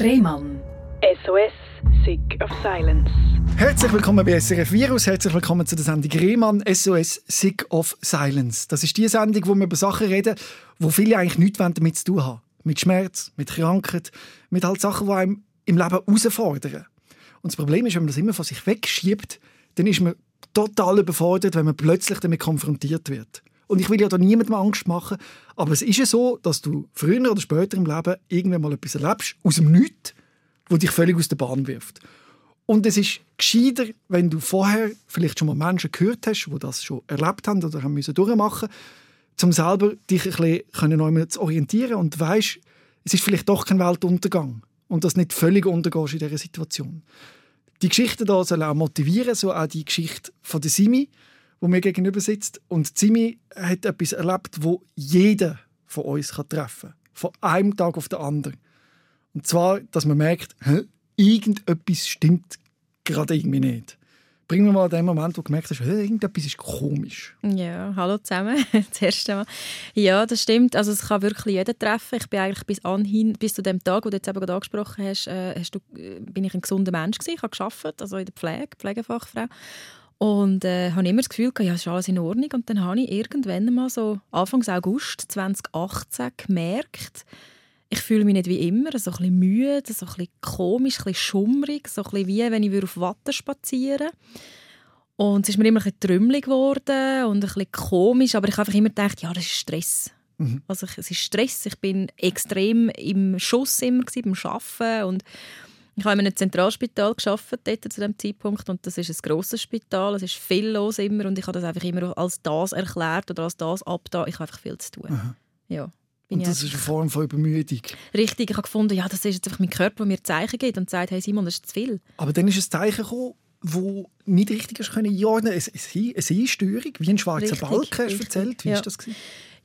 Rehmann. SOS, Sick of Silence. Herzlich willkommen bei SRF Virus, herzlich willkommen zu der Sendung Rehmann SOS Sick of Silence. Das ist die Sendung, wo wir über Sachen reden, wo viele eigentlich nichts damit zu tun haben. Mit Schmerz, mit Krankheit, mit halt Sachen, die einem im Leben herausfordern. Und das Problem ist, wenn man das immer von sich wegschiebt, dann ist man total überfordert, wenn man plötzlich damit konfrontiert wird. Und ich will ja da niemandem Angst machen, aber es ist ja so, dass du früher oder später im Leben irgendwann mal etwas erlebst, aus dem Nichts, wo dich völlig aus der Bahn wirft. Und es ist gescheiter, wenn du vorher vielleicht schon mal Menschen gehört hast, die das schon erlebt haben oder haben müssen durchmachen, um selber dich ein bisschen zu orientieren und weißt, es ist vielleicht doch kein Weltuntergang und dass nicht völlig untergehst in dieser Situation. Die Geschichte da soll auch motivieren, so auch die Geschichte von der Simi, wo mir gegenüber sitzt. Und Simi hat etwas erlebt, wo jeder von uns treffen kann. Von einem Tag auf den anderen. Und zwar, dass man merkt, irgendetwas stimmt gerade irgendwie nicht. Bringen wir mal den Moment, wo du gemerkt hast, irgendetwas ist komisch. Ja, hallo zusammen. das erste Mal. Ja, das stimmt. Also es kann wirklich jeder treffen. Ich bin eigentlich bis anhin, bis zu dem Tag, wo du jetzt eben gerade angesprochen hast, äh, hast du, äh, bin ich ein gesunder Mensch gewesen. Ich habe gearbeitet, also in der Pflege, Pflegefachfrau. Und äh, habe immer das Gefühl, ja, ist alles in Ordnung. Und dann habe ich irgendwann mal so Anfang August 2018 gemerkt, ich fühle mich nicht wie immer, so ein bisschen müde, so ein bisschen komisch, ein bisschen schummrig, so ein bisschen wie wenn ich auf Watte spazieren Und es ist mir immer ein bisschen trümmelig geworden und ein bisschen komisch, aber ich habe einfach immer gedacht, ja, das ist Stress. Mhm. Also es ist Stress, ich bin extrem im Schuss immer gewesen, beim Arbeiten und ich habe in einem Zentralspital geschafft dort zu dem Zeitpunkt und das ist ein grosses Spital, es ist viel los immer und ich habe das einfach immer als das erklärt oder als das abgetan. Ich habe einfach viel zu tun. Aha. Ja. Und das ist eine Form von Übermüdung. Richtig, ich habe gefunden, ja, das ist jetzt einfach mein Körper, der mir Zeichen gibt und sagt, hey Simon, das ist zu viel. Aber dann ist ein Zeichen gekommen, wo nicht richtig ist können. Es ist eine Einstörung, wie ein schwarzer richtig, Balken, hast erzählt. Wie ja. ist das gewesen?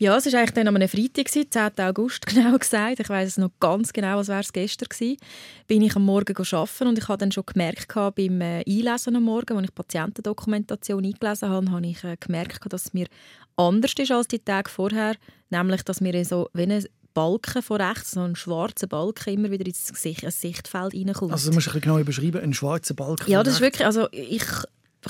Ja, es war eigentlich dann am Freitag, 10. August genau gesagt. Ich weiß es noch ganz genau, als wäre es gestern gewesen. Bin ich am Morgen arbeiten und ich habe dann schon gemerkt beim äh, Einlesen am Morgen, als ich Patientendokumentation eingelesen habe, habe ich äh, gemerkt, dass es mir anders ist als die Tage vorher. Nämlich, dass mir so wie ein Balken von rechts, so ein schwarzer Balken immer wieder ins Gesicht, ins Sichtfeld reinkommt. Also du musst ein genau überschreiben, ein schwarzer Balken Ja, das ist wirklich, also ich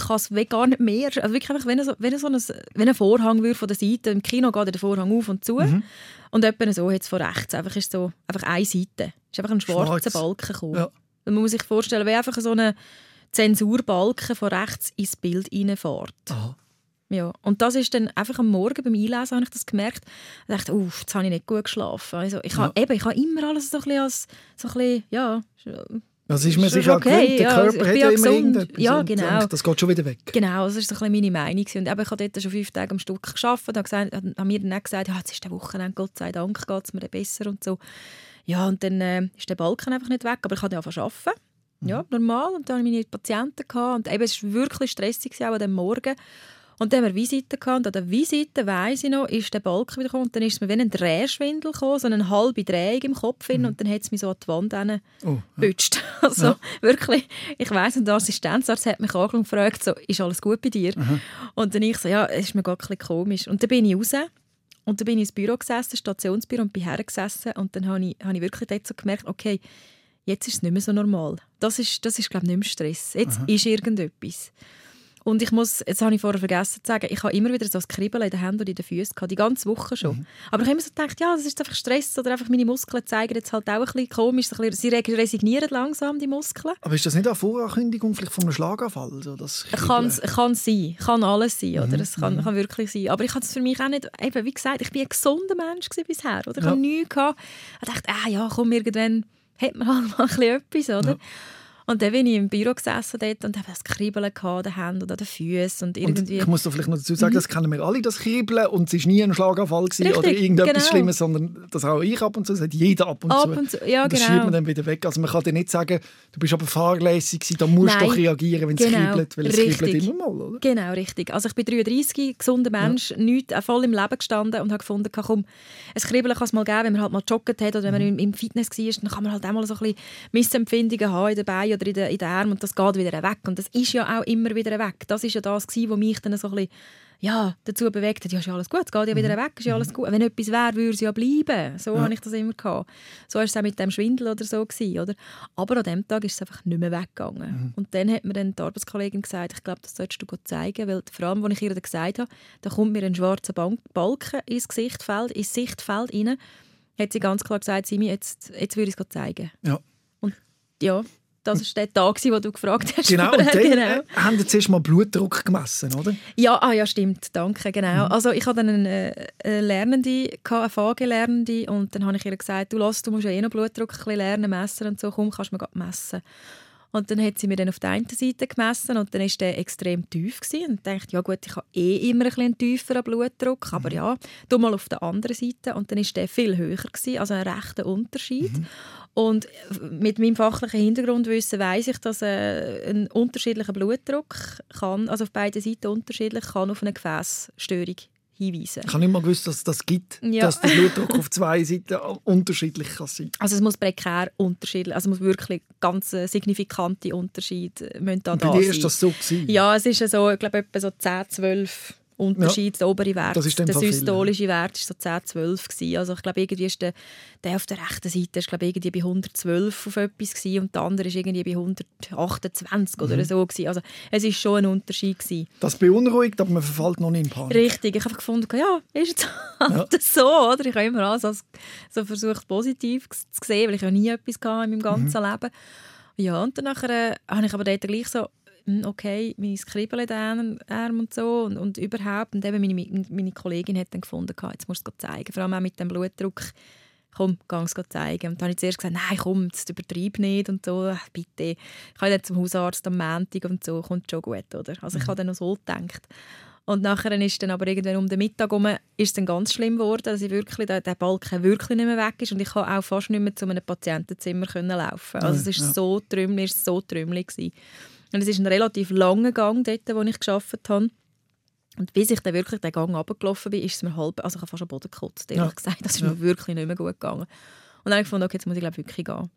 kann es gar nicht mehr. Also wirklich einfach, wenn so, wenn so ein, wenn ein Vorhang würde von der Seite, im Kino geht der Vorhang auf und zu mhm. und etwa so jetzt von rechts, einfach ist so einfach eine Seite. ist einfach ein schwarzer Schwarz. Balken gekommen. Ja. Man muss sich vorstellen, wie einfach so eine Zensurbalken von rechts ins Bild reinfährt. Aha. Ja, und das ist dann einfach am Morgen beim Einlesen habe ich das gemerkt. Ich dachte, uff, jetzt habe ich nicht gut geschlafen. Also ich habe ja. eben, ich habe immer alles so ein bisschen als, so ein bisschen, ja, das ist mir sicher okay. gewöhnt. Der Körper ja, hat ja immer irgendetwas. Ja, genau. Das geht schon wieder weg. Genau, das ist so ein bisschen meine Meinung. Und eben, ich habe dort schon fünf Tage am Stück gearbeitet und habe mir dann gesagt, ja, jetzt ist der Wochenende, Gott sei Dank, geht es mir besser und so. Ja, und dann äh, ist der Balken einfach nicht weg, aber ich konnte ja arbeiten. Ja, mhm. normal. Und dann hatte ich meine Patienten. Gehabt. Und eben, es war wirklich stressig, auch an dem Morgen. Und dann haben wir Visiten gehabt. Und an der Visite, weiss ich noch, ist der Balken wieder gekommen. Und dann ist es mir wie ein Drehschwindel gekommen, so eine halbe Drehung im Kopf. Mhm. Und dann hat es mich so an die Wand hingebutscht. Oh, ja. Also ja. wirklich, ich weiss, und der Assistenzarzt hat mich angeschaut und gefragt, so, ist alles gut bei dir? Mhm. Und dann ich so, ja, es ist mir gar ein bisschen komisch. Und dann bin ich raus. Und dann bin ich ins Büro gesessen, Stationsbüro, und bin hergesessen. Und dann habe ich, habe ich wirklich dort so gemerkt, okay, jetzt ist es nicht mehr so normal. Das ist, das ist glaube ich, nicht mehr Stress. Jetzt Aha. ist irgendetwas. Und ich muss, jetzt habe ich vorher vergessen zu sagen, ich habe immer wieder so ein Kribbeln in den Händen und in den Füßen gehabt, die ganze Woche schon. Mhm. Aber ich habe immer so gedacht, ja, das ist einfach Stress oder einfach meine Muskeln zeigen jetzt halt auch ein bisschen komisch, ein bisschen, sie resignieren langsam, die Muskeln. Aber ist das nicht eine Vorankündigung vielleicht von einem Schlaganfall? So das kann, kann sein, kann alles sein, oder? Mhm. Es kann, mhm. kann wirklich sein. Aber ich habe es für mich auch nicht, eben, wie gesagt, ich bin ein gesunder Mensch bisher, oder? Ich ja. habe nichts gehabt. Ich dachte, ah ja, komm, irgendwann hat man halt mal ein bisschen etwas, oder? Ja. Und dann bin ich im Büro gesessen dort und habe das Kribbeln an den Händen oder den Füßen und irgendwie... Und ich muss da vielleicht noch dazu sagen, mhm. das kennen wir alle, das Kribbeln und es war nie ein Schlaganfall Richtig, oder irgendetwas genau. Schlimmes, sondern das auch ich ab und zu, das hat jeder ab und ab zu. Und zu. Ja, und das genau. schiebt man dann wieder weg. Also man kann dir nicht sagen, du bist aber fahrlässig gewesen, da musst du doch reagieren, wenn es genau. kribbelt, weil es kribbelt immer mal, oder? Genau, richtig. Also ich bin 33, gesunder Mensch, ja. nicht, voll im Leben gestanden und habe gefunden, komm, ein Kribbeln kann es mal geben, wenn man halt mal joggt hat oder wenn man mhm. im Fitness war, dann kann man halt auch mal so ein bisschen Missempfindungen haben in den Beinen Beinen oder in den, in den Armen und das geht wieder weg. Und das ist ja auch immer wieder weg. Das ist ja das, was mich dann so ein bisschen ja, dazu bewegt hat, ja, ist ja alles gut, es geht ja wieder weg, ist ja alles gut. Wenn etwas wäre, würde es ja bleiben. So ja. habe ich das immer gehabt. So war es auch mit dem Schwindel oder so. Gewesen, oder? Aber an dem Tag ist es einfach nicht mehr weggegangen. Mhm. Und dann hat mir dann die Arbeitskollegin gesagt, ich glaube, das solltest du zeigen, weil vor allem, als ich ihr gesagt habe, da kommt mir ein schwarzer Balken ins Gesichtfeld, ins Sichtfeld rein, hat sie ganz klar gesagt, Simi, jetzt, jetzt würde ich es zeigen. Ja. Und ja, das war der Tag, wo du gefragt hast. Genau, und dann genau. haben Sie zuerst mal Blutdruck gemessen, oder? Ja, ah, ja stimmt, danke, genau. Mhm. Also ich hatte dann eine, eine Lernende, eine VG-Lernende und dann habe ich ihr gesagt, du, lass, du musst ja eh noch Blutdruck ein bisschen lernen, messen und so, komm, kannst du mir messen. Und dann hat sie mir dann auf der einen Seite gemessen und dann war der extrem tief. Gewesen. Und ich dachte, ja gut, ich habe eh immer ein bisschen tieferen Blutdruck, aber mhm. ja, du mal auf der anderen Seite. Und dann war der viel höher, gewesen, also ein rechter Unterschied. Mhm. Und mit meinem fachlichen Hintergrundwissen weiß ich, dass äh, ein unterschiedlicher Blutdruck kann, also auf beiden Seiten unterschiedlich, kann auf eine Gefäßstörung hinweisen. Ich habe nicht mal gewusst, dass es das gibt, ja. dass der Blutdruck auf zwei Seiten unterschiedlich kann sein Also es muss prekär unterschiedlich, also es muss wirklich ganz signifikante Unterschiede müssen da, da sein. ist das so gewesen? Ja, es ist so, ich glaube etwa so 10, 12 Unterschied, ja, der obere Wert. Das ist der systolische Wert war so 10, 12. Gewesen. Also ich glaube, irgendwie ist der, der auf der rechten Seite ist, glaube irgendwie bei 112 auf etwas gewesen, und der andere ist irgendwie bei 128 oder mhm. so. Gewesen. Also es ist schon ein Unterschied. Gewesen. Das beunruhigt, aber man verfällt noch nicht in Panik. Richtig, ich habe gefunden, ja, ist jetzt halt ja. so, oder? Ich habe immer alles so versucht, positiv zu sehen, weil ich ja nie etwas hatte in meinem ganzen mhm. Leben. Ja, und dann nachher, äh, habe ich aber dort gleich so okay, meine Skribbel in den Arm und so und, und überhaupt. Und eben meine, meine Kollegin hat dann gefunden, jetzt musst du es zeigen. Vor allem auch mit dem Blutdruck. Komm, geh es zeigen. Und dann habe ich zuerst gesagt, nein, komm, das übertreib nicht und so, bitte. Ich kann dann zum Hausarzt am Montag und so, kommt schon gut, oder? Also ich mhm. habe dann noch so gedacht. Und nachher ist dann aber irgendwann um den Mittag herum, ist es dann ganz schlimm geworden, dass ich wirklich, der, der Balken wirklich nicht mehr weg ist und ich konnte auch fast nicht mehr zu einem Patientenzimmer können laufen. Also es ist ja. so trümmelig, so trümmelig gewesen. Und es ist ein relativ langer Gang dort, wo ich gearbeitet habe. Und bis ich dann wirklich den Gang runtergelaufen bin, ist es mir halb, also ich habe fast am Boden gekotzt, ehrlich ja. gesagt. Das ist ja. mir wirklich nicht mehr gut gegangen. Und dann habe ich gefunden, okay, jetzt muss ich glaube wirklich gehen.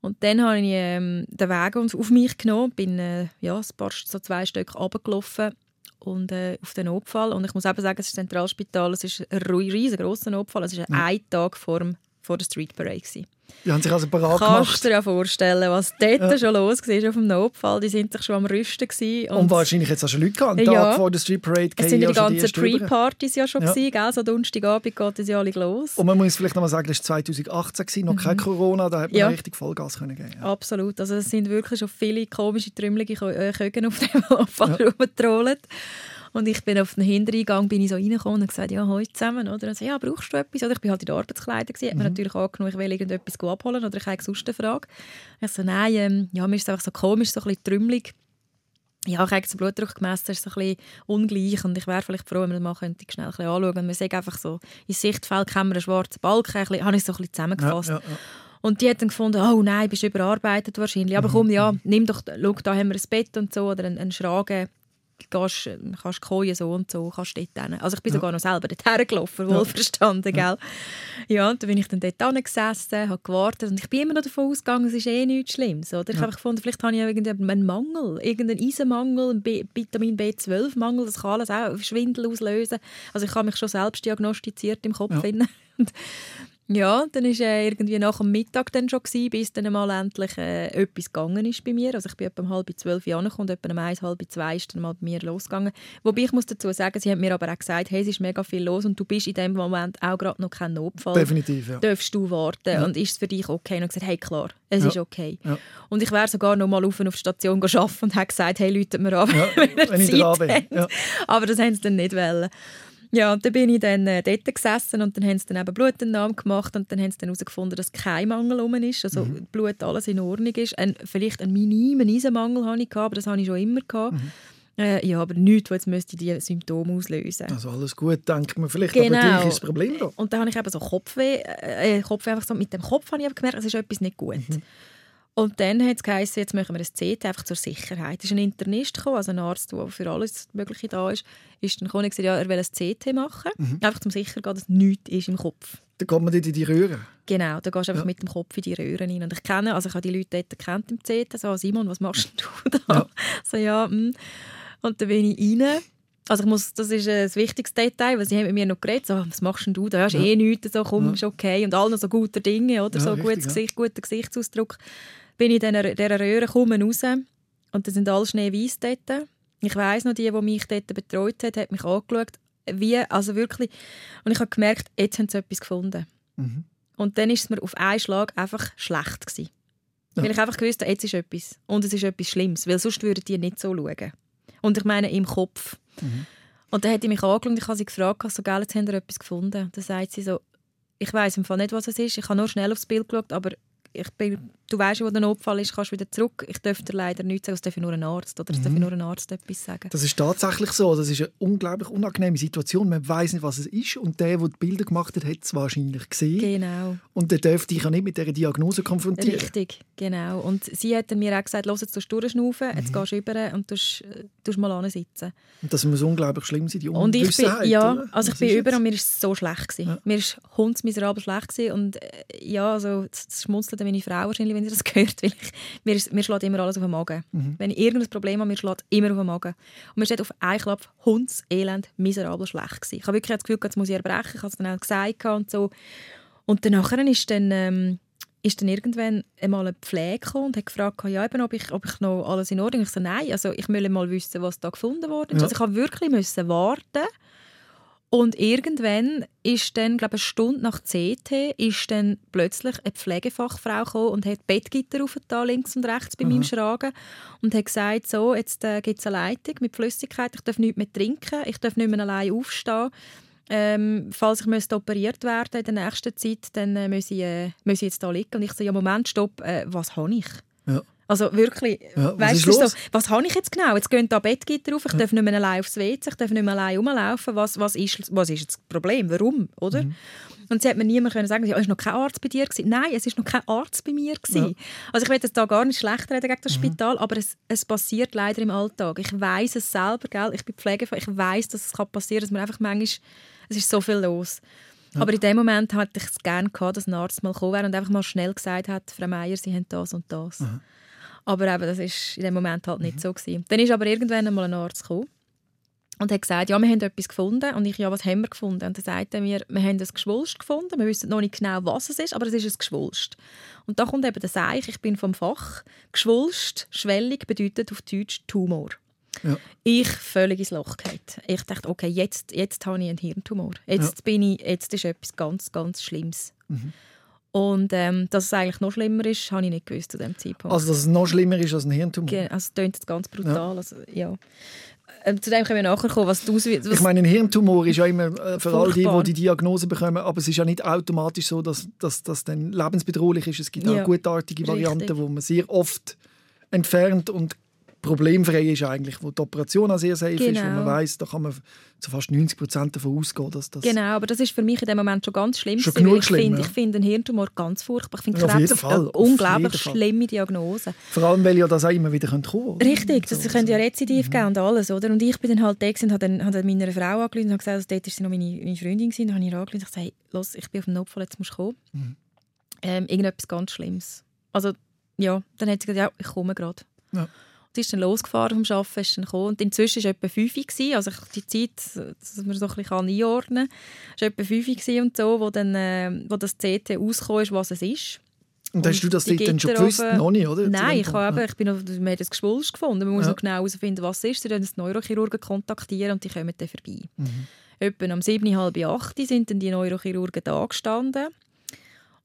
Und dann habe ich ähm, den Weg auf mich genommen, bin äh, ja, ein paar, so zwei Stück runtergelaufen und, äh, auf den Notfall. Und ich muss eben sagen, es ist ein Zentralspital, es ist ein riesengroßer Notfall, es war ja. ein Tag vor, vor der Street Parade. Gewesen. Die haben sich also parat gemacht. Kannst du dir ja vorstellen, was dort ja. schon los war auf dem Notfall. Die sind sich schon am Rüsten. Und, und wahrscheinlich jetzt auch schon Leute gehabt, ja. Tag vor der Street Parade. Es sind ja die ganzen Pre-Partys ja schon ja. gewesen, gell? So Donnerstagabend geht es ja alle los. Und man muss vielleicht noch mal sagen, das war 2018, gewesen, noch mhm. kein Corona, da hat man ja. richtig Vollgas können geben. Ja. Absolut. Also es sind wirklich schon viele komische, trümmelige Kögen auf dem Notfall ja. rumgetrollt. Und ich bin auf den Hintereingang bin ich so reingekommen und gesagt, ja, heute zusammen. Oder? Und so, ja, brauchst du etwas? Oder ich bin halt in der Arbeitskleider. Gewesen. Mhm. Hat mir natürlich angenommen, ich will irgendetwas abholen oder ich habe sonst eine Frage. Ich so, nein, ähm, ja, mir ist es einfach so komisch, so ein bisschen trümmelig. Ja, ich habe den Blutdruck gemessen, ist so ein bisschen ungleich und ich wäre vielleicht froh, wenn man das mal schnell ein bisschen anschauen könnte. Man sieht einfach so, in Sichtfeld haben wir einen schwarzen Balken, ein bisschen, habe ich so ein bisschen zusammengefasst. Ja, ja, ja. Und die hat dann gefunden, oh nein, bist überarbeitet wahrscheinlich. Aber mhm. komm, ja, nimm doch, schau, da haben wir ein Bett und so oder einen, einen Schragen gehst, kannst kommen, so und so, kannst dort hin. Also ich bin ja. sogar noch selber dort gelaufen, wohlverstanden, ja. gell? Ja, und dann bin ich dann dort gesessen, habe gewartet und ich bin immer noch davon ausgegangen, es ist eh nichts Schlimmes, oder? Ich ja. habe gefunden, vielleicht habe ich irgendeinen Mangel, irgendeinen Eisenmangel, einen B Vitamin B12-Mangel, das kann alles auch Schwindel auslösen. Also ich habe mich schon selbst diagnostiziert im Kopf. Ja. Ja, dann war äh, irgendwie nach dem Mittag dann schon, gewesen, bis dann mal endlich äh, etwas gegangen ist bei mir. Also ich bin etwa um halb zwölf Jahre und etwa um eins, halb zwei ist dann mal bei mir losgegangen. Wobei ich muss dazu sagen, sie haben mir aber auch gesagt, hey, es ist mega viel los und du bist in dem Moment auch gerade noch kein Notfall. Definitiv, ja. Darfst du warten ja. und ist es für dich okay? Und ich gesagt, hey, klar, es ja. ist okay. Ja. Und ich wäre sogar noch mal auf, die Station arbeiten und habe gesagt, hey, Leute mir an, wenn ihr wenn Zeit habt. Aber das haben sie dann nicht wollen. Ja, und dann bin ich dann äh, dort gesessen und dann haben sie dann eben Blutentnahme gemacht und dann haben sie dann herausgefunden, dass kein Mangel rum ist, also mhm. Blut alles in Ordnung ist. Ein, vielleicht einen minimen Eisenmangel hatte ich, aber das habe ich schon immer gehabt. Mhm. Äh, ja, aber nichts, was jetzt müsste die Symptome auslösen. Also alles gut, denkt man vielleicht, genau. aber gleich ist das Problem da. Und dann habe ich eben so Kopfweh, äh, Kopfweh einfach so, mit dem Kopf habe ich gemerkt, es ist etwas nicht gut. Mhm. Und dann hat es geheißen, jetzt machen wir ein CT einfach zur Sicherheit. Es ist ein Internist gekommen, also ein Arzt, der für alles Mögliche da ist, ist dann gekommen und gesagt, ja, er will ein CT machen, mhm. einfach zum sicher gehen, dass nichts ist im Kopf. Dann kommt man in die Röhre? Genau, da gehst du einfach Ja. mit dem Kopf in die Röhren rein. Und ich kenne, also ich habe die Leute dort gekannt im CT, so, Simon, was machst du da? Ja. So, ja, hm. Und dann bin ich rein. Also ich muss, das ist ein wichtiges Detail, weil sie haben mit mir noch geredet, so, was machst denn du da? Hast Ja. eh nichts, so, komm, Ja. ist okay. Und alle noch so gute Dinge, oder? So richtig, gutes. Gesicht, guter Gesichtsausdruck. Bin ich in dieser, dieser Röhre, komme raus und dann sind alle schneeweiss dort. Ich weiss noch, die, die mich dort betreut hat, hat mich angeschaut, wie, also wirklich, und ich habe gemerkt, jetzt haben sie etwas gefunden. Mhm. Und dann ist es mir auf einen Schlag einfach schlecht gewesen. Ja. Weil ich einfach gewusst habe, jetzt ist etwas. Und es ist etwas Schlimmes, weil sonst würden die nicht so schauen. Und ich meine, im Kopf. Mhm. Und dann hat sie mich angeschaut und ich habe sie gefragt, so, gell, jetzt haben wir etwas gefunden. Und dann sagt sie so, ich weiß im Fall nicht, was es ist. Ich habe nur schnell aufs Bild geschaut, aber ich bin, du weißt, wo der Notfall ist, kannst du wieder zurück. Ich darf dir leider nichts sagen, es darf nur ein Arzt oder es darf Mhm. nur ein Arzt etwas sagen. Das ist tatsächlich so. Das ist eine unglaublich unangenehme Situation. Man weiß nicht, was es ist. Und der, der die Bilder gemacht hat, hat es wahrscheinlich gesehen. Genau. Und der dürfte dich ja nicht mit dieser Diagnose konfrontieren. Richtig, genau. Und sie hat mir auch gesagt, los, jetzt durchschnaufen, jetzt gehst du rüber und tust, äh, tust mal ansitzen. Und das muss unglaublich schlimm sein, die Und ich bin, ja, oder? also ich Was bin ist über jetzt? und mir ist es so schlecht gewesen. Ja. Mir ist hundsmiserabel schlecht gewesen und äh, ja, also das, das schmunzelt meine Frau wahrscheinlich, wenn sie das hört, weil ich, mir, mir schlägt immer alles auf den Magen. Mhm. Wenn ich irgendein Problem habe, mir schlägt immer auf den Magen. Und mir steht auf einen Klapp hundselend, miserabel schlecht gewesen. Ich habe wirklich das Gefühl, jetzt muss ich erbrechen, ich habe es dann auch gesagt und so. Und danach ist dann, ähm, ist dann irgendwann einmal eine Pflege gekommen und hat gefragt, ja, eben, ob, ich, ob ich noch alles in Ordnung Ich so, nein, also ich will mal wissen, was da gefunden wurde. Ja. Also ich habe wirklich müssen warten und irgendwann ist dann, glaube ich, eine Stunde nach CT, ist dann plötzlich eine Pflegefachfrau gekommen und hat Bettgitter aufgetan, links und rechts bei meinem Schragen und hat gesagt, so, jetzt äh, gibt es eine Leitung mit Flüssigkeit, ich darf nichts mehr trinken, ich darf nicht mehr allein aufstehen. Ähm, falls ich müsste operiert werden in der nächsten Zeit, dann äh, muss, ich, äh, muss ich jetzt da liegen. Und ich so, ja Moment, stopp, äh, was habe ich? Ja. Also wirklich, Ja, was weißt du, so, was habe ich jetzt genau? Jetzt gehen da Bettgitter auf, ich darf nicht mehr allein aufs WC, ich darf nicht mehr allein rumlaufen. Was, was, ist, was ist jetzt das Problem? Warum? Oder? Mhm. Und sie hat mir niemand können sagen, ja, ist noch kein Arzt bei dir gewesen. Nein, es ist noch kein Arzt bei mir gewesen. Ja. Also ich will jetzt da gar nicht schlecht reden gegen das Mhm. Spital, aber es, es passiert leider im Alltag. Ich weiß es selber, gell? ich bin Pflegefach, ich weiß, dass es kann passieren, dass man einfach manchmal, es ist so viel los. Aber in dem Moment hatte ich es gerne gehabt, dass ein Arzt mal gekommen wäre und einfach mal schnell gesagt hat, Frau Meier, Sie haben das und das. Aber eben, das ist in dem Moment halt nicht so gewesen. Dann ist aber irgendwann einmal ein Arzt gekommen und hat gesagt, ja, wir haben etwas gefunden. Und ich, ja, was haben wir gefunden? Und dann sagt er mir, wir haben ein Geschwulst gefunden. Wir wissen noch nicht genau, was es ist, aber es ist ein Geschwulst. Und da kommt eben der Seich, ich bin vom Fach. Geschwulst, schwellig, bedeutet auf Deutsch Tumor. Ja. Ich völlig ins Loch gefallen. Ich dachte, okay, jetzt, jetzt habe ich einen Hirntumor. Jetzt, bin ich, jetzt ist etwas ganz, ganz Schlimmes. Mhm. Und ähm, dass es eigentlich noch schlimmer ist, habe ich nicht gewusst zu dem Zeitpunkt. Also, dass es noch schlimmer ist als ein Hirntumor. Ge- Also, es klingt jetzt ganz brutal. Also, ja. Ähm, zu dem können wir nachher kommen, was du Ich meine, ein Hirntumor ist ja immer äh, für all die, die die Diagnose bekommen, aber es ist ja nicht automatisch so, dass das dann lebensbedrohlich ist. Es gibt Ja. auch gutartige Richtig. Varianten, wo man sehr oft entfernt und problemfrei ist eigentlich, wo die Operation auch sehr safe ist, wo Genau. man weiß, da kann man zu fast 90 Prozent davon ausgehen, dass das Genau, aber das ist für mich in dem Moment schon ganz schlimm. Schon genug ich schlimm, finde, ja. ich finde einen Hirntumor ganz furchtbar. Ich finde Ja, Krebs eine unglaublich schlimme Diagnose. vor allem, weil ja das auch immer wieder kommen könnte. Richtig, das So, könnte ja. Rezidiv geben und alles, oder? Und ich bin dann halt da und habe dann, dann meiner Frau angerufen und habe gesagt, also dort war sie noch meine, meine Freundin gewesen. Dann habe ich ihr angerufen und gesagt, hey, los, ich bin auf dem Notfall, jetzt musst du kommen. Mhm. Ähm, irgendetwas ganz Schlimmes. Also, ja, dann hat sie gesagt, ja, ich komme gerade. Ja. Ist dann losgefahren vom Arbeiten, ist dann gekommen. Und inzwischen war es etwa 5 Uhr, also die Zeit, dass man so ein bisschen einordnen kann. Es war etwa 5 Uhr und so, wo, dann, äh, wo das CT rausgekommen ist, was es ist. Und hast du das dann schon gewusst? Noch nicht, oder? Nein, ich habe, ich bin auf, wir haben das Geschwulst gefunden. Man muss Ja. noch genau herausfinden, was es ist. Sie können den Neurochirurgen kontaktieren und die kommen dann vorbei. Mhm. Etwa um 7, halb 8 sind dann die Neurochirurgen da gestanden.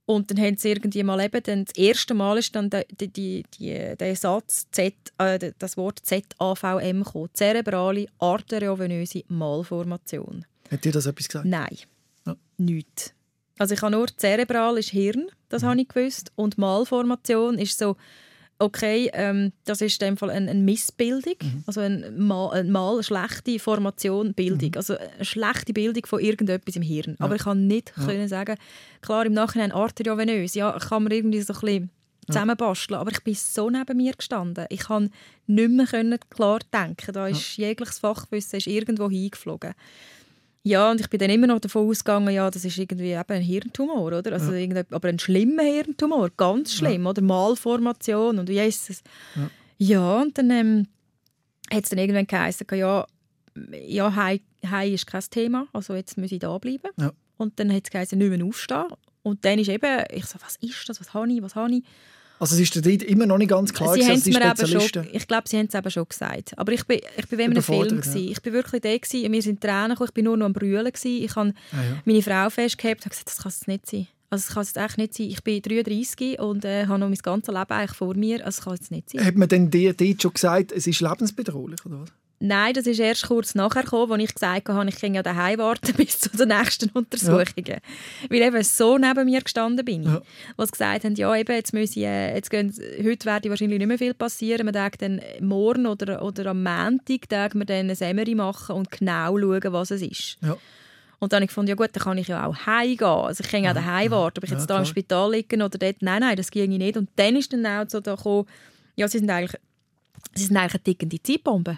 Und dann haben sie irgendwie mal eben, dann das erste Mal ist dann der, die, die, der Satz Z, äh, das Wort ZAVM gekommen. Zerebrale arteriovenöse Malformation. Hat dir das etwas gesagt? Nein, Ja. nichts. Also ich habe nur zerebral ist Hirn, das Mhm. habe ich gewusst. Und Malformation ist so, okay, ähm, das ist in dem Fall eine, eine Missbildung, Mhm. also ein Mal, ein Mal eine schlechte Formation, Bildung, Mhm. also eine schlechte Bildung von irgendetwas im Hirn. Aber ich kann nicht Ja. können sagen, klar im Nachhinein arteriovenös, ja, kann man irgendwie so ein bisschen zusammenbasteln, aber ich bin so neben mir gestanden. Ich kann nicht mehr können klar denken. Da ist jegliches Fachwissen ist irgendwo hingeflogen. Ja, und ich bin dann immer noch davon ausgegangen, ja, das ist irgendwie eben ein Hirntumor, oder? Also ja. aber ein schlimmer Hirntumor, ganz schlimm, ja. oder? Malformation und es? Ja. ja, und dann ähm, hat es dann irgendwann geheißen, ja, ja, Hai, Hai ist kein Thema, also jetzt muss ich da bleiben. Ja. Und dann hat es geheißen, nicht mehr aufstehen. Und dann ist eben, ich so, was ist das, was habe ich, was habe ich? Also es ist dir immer noch nicht ganz klar, sie dass die Spezialisten... Schon, ich glaube, sie haben es eben schon gesagt. Aber ich bin, ich bin in einem Film. Ja. Ich bin wirklich da gewesen, mir sind Tränen gekommen, ich bin nur noch am Brüllen. Gewesen. Ich habe ah, ja. meine Frau festgehabt und gesagt, das kann es nicht sein. Also es kann es echt nicht sein. Ich bin 33 und äh, habe noch mein ganzes Leben eigentlich vor mir. Also es kann es nicht sein. Hat man denn dir dort schon gesagt, es ist lebensbedrohlich oder was? Nein, das ist erst kurz nachher gekommen, als ich gesagt habe, ich kann ja daheim warten bis zu den nächsten Untersuchungen. Ja. Weil eben so neben mir gestanden bin. Ja. Was gesagt haben, ja eben, jetzt müssen äh, jetzt gehen, heute werde wahrscheinlich nicht mehr viel passieren. Man denkt dann morgen oder, oder am Montag wir dann eine Semmery machen und genau schauen, was es ist. Ja. Und dann habe ich gefunden, ja gut, dann kann ich ja auch heimgehen. Also ich kann ja daheim warten, ob ich jetzt ja, da im Spital liegen oder dort. Nein, nein, das ging nicht. Und dann ist dann auch so da gekommen, ja, sie sind eigentlich, sie sind eigentlich eine tickende Zeitbombe.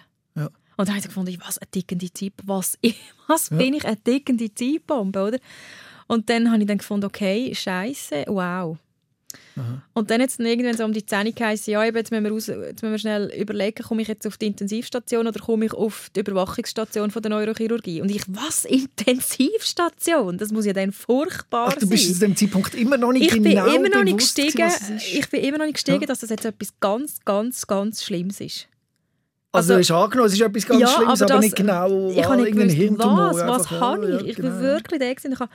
Und dann habe ich gefunden, was, eine tickende Zeitbombe? Was, was ja. bin ich, eine tickende Zeitbombe, oder? Und dann habe ich dann gefunden, okay, scheiße, wow. Aha. Und dann es irgendwann so um die Zähne geheißen, ja, jetzt müssen, wir raus, jetzt müssen wir schnell überlegen, komme ich jetzt auf die Intensivstation oder komme ich auf die Überwachungsstation von der Neurochirurgie? Und ich, was, Intensivstation? Das muss ja dann furchtbar Ach, du bist zu dem Zeitpunkt immer noch nicht ich genau bin immer noch nicht gestiegen, Ich bin immer noch nicht gestiegen, ja. dass das jetzt etwas ganz, ganz, ganz Schlimmes ist. Also, also ist angenommen, es ist etwas ganz ja, Schlimmes, aber, das, nicht genau Ich habe nicht gewusst, was, was habe ich? Ja, ich genau. bin wirklich da gewesen.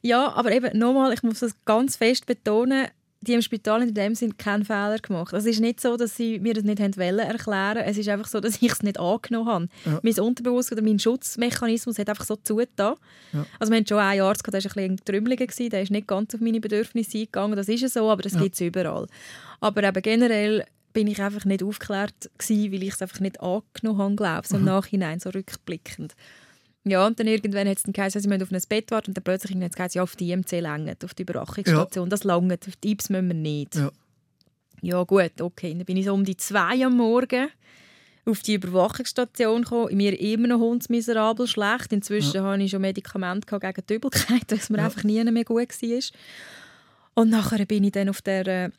Ja, aber eben, nochmal, ich muss das ganz fest betonen, die im Spital in dem Sinne keinen Fehler gemacht. Es ist nicht so, dass sie mir das nicht wollen erklären Es ist einfach so, dass ich es nicht angenommen habe. Ja. Mein Unterbewusstsein oder mein Schutzmechanismus hat einfach so zugetan. Ja. Also wir hatten schon einen Arzt, der war ein bisschen Trümmeliger, der ist nicht ganz auf meine Bedürfnisse eingegangen. Das ist so, aber das ja. gibt es überall. Aber eben generell bin ich einfach nicht aufgeklärt gewesen, weil ich es einfach nicht angenommen habe, glaube so im Nachhinein, so rückblickend. Ja, und dann irgendwann hat es dann geheißen, sie müssen auf ein Bett warten und dann plötzlich hat es geheißen, ja, auf die IMC längert, auf die Überwachungsstation, ja. das langt, auf die IPS müssen wir nicht. Ja. ja gut, okay, dann bin ich so um die zwei am Morgen auf die Überwachungsstation gekommen, mir immer noch hundsmiserabel schlecht. Inzwischen ja. hatte ich schon Medikamente gegen die Übelkeit, weil es mir ja. einfach nie mehr gut war. Und nachher bin ich dann auf der, äh,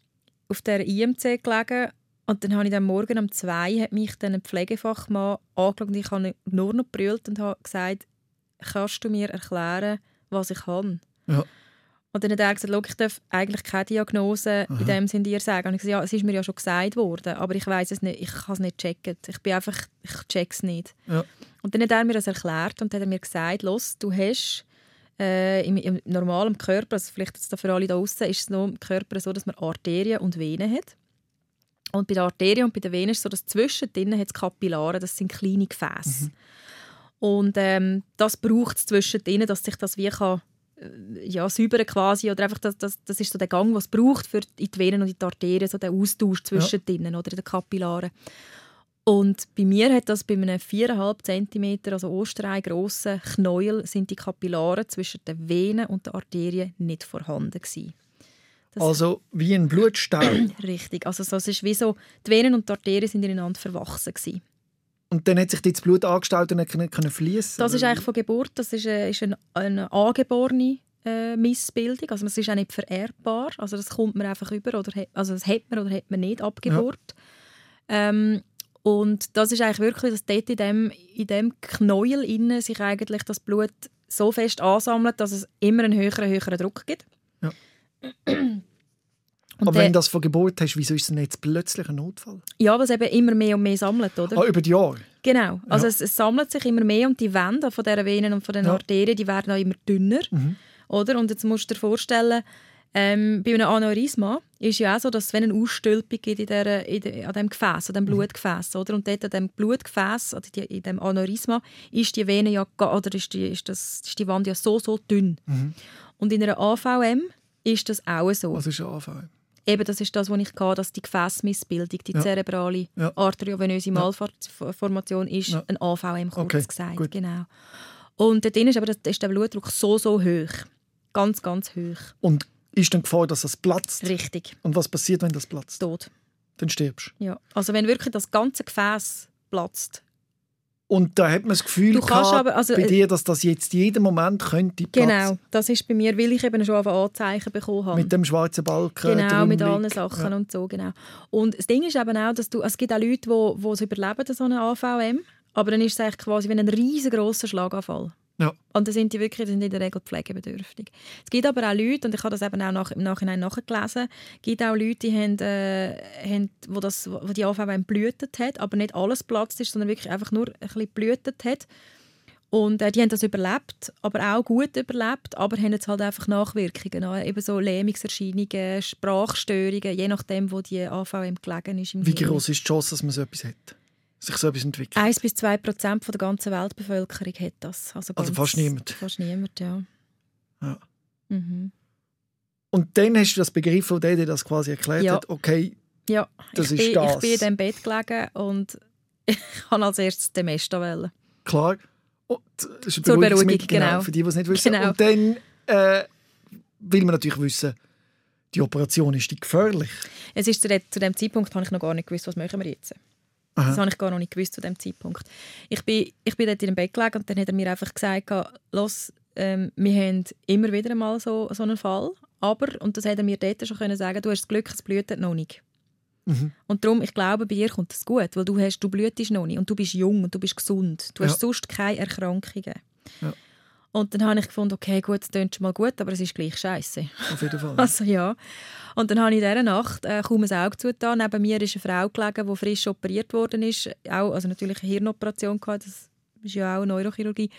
auf der IMC gelegen und dann habe ich dann morgen um zwei hat mich dann ein Pflegefachmann angeschaut und ich habe nur noch brüllt und habe gesagt, kannst du mir erklären, was ich habe? Ja. Und dann hat er gesagt, ich darf eigentlich keine Diagnose Aha. in dem Sinne dir sagen. Und ich gesagt, ja, es ist mir ja schon gesagt worden, aber ich weiß es nicht, ich kann es nicht checken. Ich bin einfach, ich check es nicht. Ja. Und dann hat er mir das erklärt und hat er mir gesagt, los, du hast äh, im, im normalen Körper, also vielleicht jetzt für alle da draußen, ist es noch im Körper so, dass man Arterien und Venen hat. Und bei der Arterie und bei der Vene ist es so, dass zwischendrin hat es Kapillare, das sind kleine Gefäße. Mhm. Und ähm, das braucht es zwischendrin, dass sich das wie kann, äh, ja, säubern quasi, oder einfach das, das, das ist so der Gang, was es braucht für die Venen und die Arterien, so der Austausch zwischendrin ja. oder in den Kapillaren. Und bei mir hat das bei einem 4,5 cm, also Osterei grossen Knäuel, sind die Kapillare zwischen den Venen und den Arterien nicht vorhanden gewesen. Das also wie ein Blutstau. Richtig, also so, es ist wie so, die Venen und die Arterien sind ineinander verwachsen gewesen. Und dann hat sich das Blut angestellt und nicht können fließen. Das ist eigentlich von Geburt, das ist, eine, ist eine, eine angeborene äh, Missbildung, also es ist auch nicht vererbbar, also das kommt man einfach über oder also das hat man oder hat man nicht ab Geburt. Ja. Ähm, und das ist eigentlich wirklich, dass dort in dem, in dem Knäuel innen sich eigentlich das Blut so fest ansammelt, dass es immer einen höheren, höheren Druck gibt. Ja. Und Aber wenn du das von Geburt hast, wieso ist es jetzt plötzlich ein Notfall? Ja, was eben immer mehr und mehr sammelt, oder? Ah, über die Jahre? Genau. Also ja. es, es, sammelt sich immer mehr und die Wände von dieser Venen und von den ja. Arterien, die werden auch immer dünner, mhm. oder? Und jetzt musst du dir vorstellen, ähm, bei einem Aneurysma ist ja auch so, dass wenn eine Ausstülpung gibt in der, in der, an diesem Gefäß, an diesem mhm. Blutgefäß, oder? Und dort an diesem Blutgefäß, also die, in diesem Aneurysma, ist die Vene ja, oder ist die, ist das, ist die Wand ja so, so dünn. Mhm. Und in einer AVM ist das auch so. Was ist ein AVM? Eben, das ist das, was ich hatte, dass die Gefäßmissbildung, die ja. zerebrale ja. arteriovenöse Malformation ist ja. ein AVM, kurz okay. gesagt. Gut. Genau. Und dort ist aber ist der Blutdruck so, so hoch. Ganz, ganz hoch. Und ist dann Gefahr, dass das platzt? Richtig. Und was passiert, wenn das platzt? Tod. Dann stirbst du? Ja. Also wenn wirklich das ganze Gefäß platzt, Und da hat man das Gefühl gehabt, aber- also, bei äh, dir, dass das jetzt jeden Moment könnte. Genau, das ist bei mir, weil ich eben schon ein Anzeichen bekommen habe. Mit dem schwarzen Balken. Genau, mit allen. Sachen Ja. und so, genau. Und das Ding ist eben auch, dass du, also es gibt auch Leute, die, die es überleben, so eine AVM, aber dann ist es eigentlich quasi wie ein riesengroßer Schlaganfall. Ja. Und dann sind die wirklich sind in der Regel pflegebedürftig. Es gibt aber auch Leute, und ich habe das eben auch nach, im Nachhinein nachgelesen, es gibt auch Leute, die haben, äh, haben, wo, das, wo die AVM blühtet hat, aber nicht alles platzt ist, sondern wirklich einfach nur ein bisschen blühtet hat. Und äh, die haben das überlebt, aber auch gut überlebt, aber haben jetzt halt einfach Nachwirkungen, äh, eben so Lähmungserscheinungen, Sprachstörungen, je nachdem, wo die AVM gelegen ist. Im Wie groß ist die Chance, dass man so etwas hat? Sich so etwas entwickelt? 1 bis 2 Prozent von der ganzen Weltbevölkerung hat das. Also, Also fast niemand. Fast niemand, ja. Ja. Mhm. Und dann hast du das begriffen, der dir das quasi erklärt Ja. hat, okay, Ja, Das ich, ist bin, das. ich bin in diesem Bett gelegen und ich habe als erstes den Mesta wählen. klar. Und das ist Zur Beruhigung, genau. Für die, die es nicht wissen. Genau. Und dann äh, will man natürlich wissen, die Operation ist die gefährlich. Es ist zu, de, zu dem Zeitpunkt habe ich noch gar nicht gewusst, was machen wir jetzt. Aha. Das habe ich gar noch nicht gewusst zu dem Zeitpunkt. Ich bin, ich bin dort in dem Bett gelegen und dann hat er mir einfach gesagt, los, ähm, wir haben immer wieder einmal so, so einen Fall, aber, und das hat er mir dort schon können sagen, du hast das Glück, es blüht noch nicht. Mhm. Und darum, ich glaube, bei dir kommt es gut, weil du, hast, du blütest noch nicht und du bist jung und du bist gesund. Du hast Ja. sonst keine Erkrankungen. Ja. Und dann habe ich gefunden, okay, gut, das klingt schon mal gut, aber es ist gleich scheiße. Auf jeden Fall. Also ja. Und dann habe ich in dieser Nacht äh, kaum ein Auge zugetan. Neben mir ist eine Frau gelegen, die frisch operiert worden ist. Auch, also natürlich eine Hirnoperation gehabt. Das ist ja auch Neurochirurgie.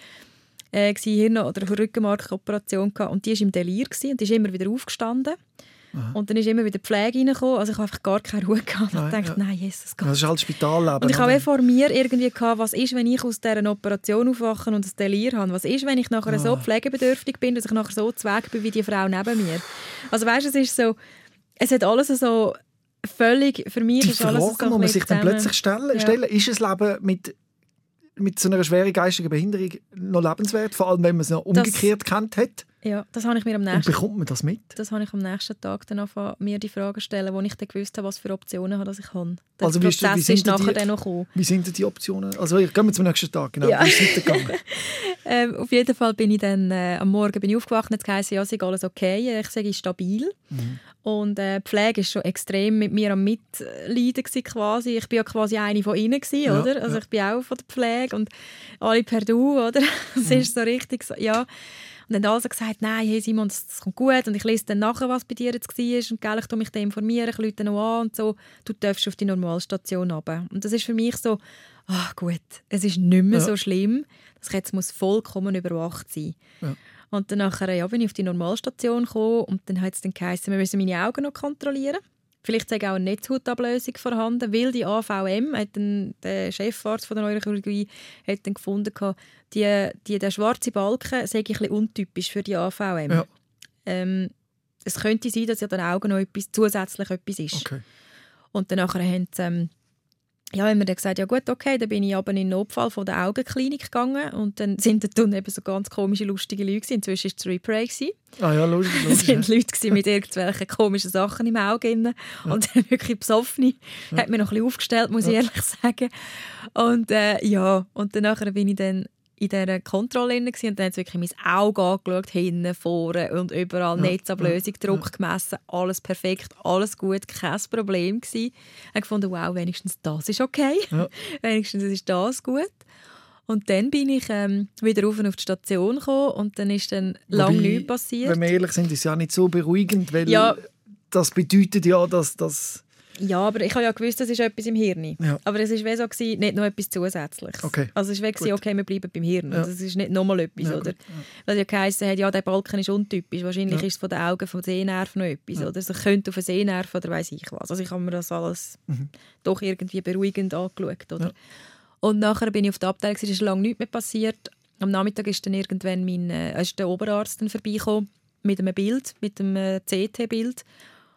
Äh, Hirn- oder Rückenmarkoperation gehabt. Und die war im Delir gewesen, und die ist immer wieder aufgestanden. Und dann ist immer wieder die Pflege reingekommen. Also ich habe einfach gar keine Ruhe gehabt. Und ich Nein, dachte, ja. nein, Jesus Gott. Das ist halt Spitalleben. Und ich habe vor mir irgendwie gehabt, was ist, wenn ich aus dieser Operation aufwache und ein Delir habe? Was ist, wenn ich nachher Ah. so pflegebedürftig bin, dass ich nachher so zweck bin wie die Frau neben mir? Also weißt, du, es ist so, es hat alles so völlig, für mich die alles so muss man sich dann plötzlich stellen, Ja. stellen. Ist das Leben mit, mit so einer schweren geistigen Behinderung noch lebenswert? Vor allem, wenn man es noch umgekehrt kennt hat. Ja, das habe ich mir am Und nächsten bekommt man das mit? das habe ich am nächsten Tag dann angefangen, mir die Fragen stellen, wo ich dann gewusst habe, was für Optionen habe, dass ich habe. Der Also wie ist- wie Prozess sind ist nachher die- dann noch gekommen. Wie sind denn die Optionen? Also, ich gehen wir zum nächsten Tag. Genau. Ja. Wie ist es? Ähm, auf jeden Fall bin ich dann äh, am Morgen bin ich aufgewacht und es ja, es ist alles okay, ich sage, stabil. Mhm. Und äh, die Pflege ist schon extrem mit mir am Mitleiden quasi. Ich bin ja quasi eine von ihnen gewesen, Ja, oder? Also ja. ich bin auch von der Pflege und alle per Du, oder? Es Mhm. ist so richtig so, ja. Und dann haben alle gesagt, nein, hey Simon, das, das kommt gut und ich lese dann nachher, was bei dir jetzt war und gell, ich tu mich dann informieren, ich rufe noch an und so. Du darfst auf die Normalstation runter. Und das ist für mich so, ah gut, es ist nicht mehr Ja. so schlimm, das jetzt muss vollkommen überwacht sein. Ja. Und dann nachher, ja, bin ich auf die Normalstation gekommen und dann hat es dann geheißen, wir müssen meine Augen noch kontrollieren. Vielleicht sei auch eine Netzhautablösung vorhanden, weil die AVM, hat dann, der Chefarzt von der Neurochirurgie, hat dann gefunden, die, die, der schwarze Balken sei ein bisschen untypisch für die AVM. Ja. Ähm, es könnte sein, dass ja den Augen noch etwas, zusätzlich etwas ist. Okay. Und dann nachher haben sie, ähm, ja, haben wir dann gesagt, ja gut, okay, dann bin ich aber in den Notfall von der Augenklinik gegangen und dann sind da dann eben so ganz komische, lustige Leute gewesen. Inzwischen war es Replay. gewesen. Ah ja, logisch. Es logisch waren ja. Leute gewesen mit irgendwelchen komischen Sachen im Auge. drin. Und dann wirklich besoffen. Hat mir noch ein bisschen aufgestellt, muss ich Ja. ehrlich sagen. Und äh, ja, und dann bin ich dann in dieser Kontrolle und dann hat sie wirklich mein Auge angeschaut, hinten, vorne und überall Netzablösung, Druck gemessen, alles perfekt, alles gut, kein Problem gewesen. Ich habe gefunden, wow, wenigstens das ist okay. Ja. wenigstens ist das gut. Und dann bin ich ähm, wieder auf die Station gekommen und dann ist dann lange nichts passiert. Wenn wir ehrlich sind, ist es ja nicht so beruhigend, weil Ja. das bedeutet ja, dass das... Ja, aber ich habe ja gewusst, das ist etwas im Hirn. Ja. Aber es war so, gewesen, nicht noch etwas Zusätzliches. Okay. Also es war Gut. okay, wir bleiben beim Hirn. Ja. Also es ist nicht nochmal etwas, Ja, oder? ja. Weil ja geheißen hat, ja, der Balken ist untypisch. Wahrscheinlich ist es von den Augen, vom Sehnerv noch etwas, oder? Es könnte auf einen Sehnerv oder weiß ich was. Also ich habe mir das alles Mhm. doch irgendwie beruhigend angeschaut, oder? Und nachher bin ich auf der Abteilung, es ist lange nichts mehr passiert. Am Nachmittag ist dann irgendwann mein, äh, ist der Oberarzt dann vorbeigekommen mit einem Bild, mit einem äh, CT-Bild.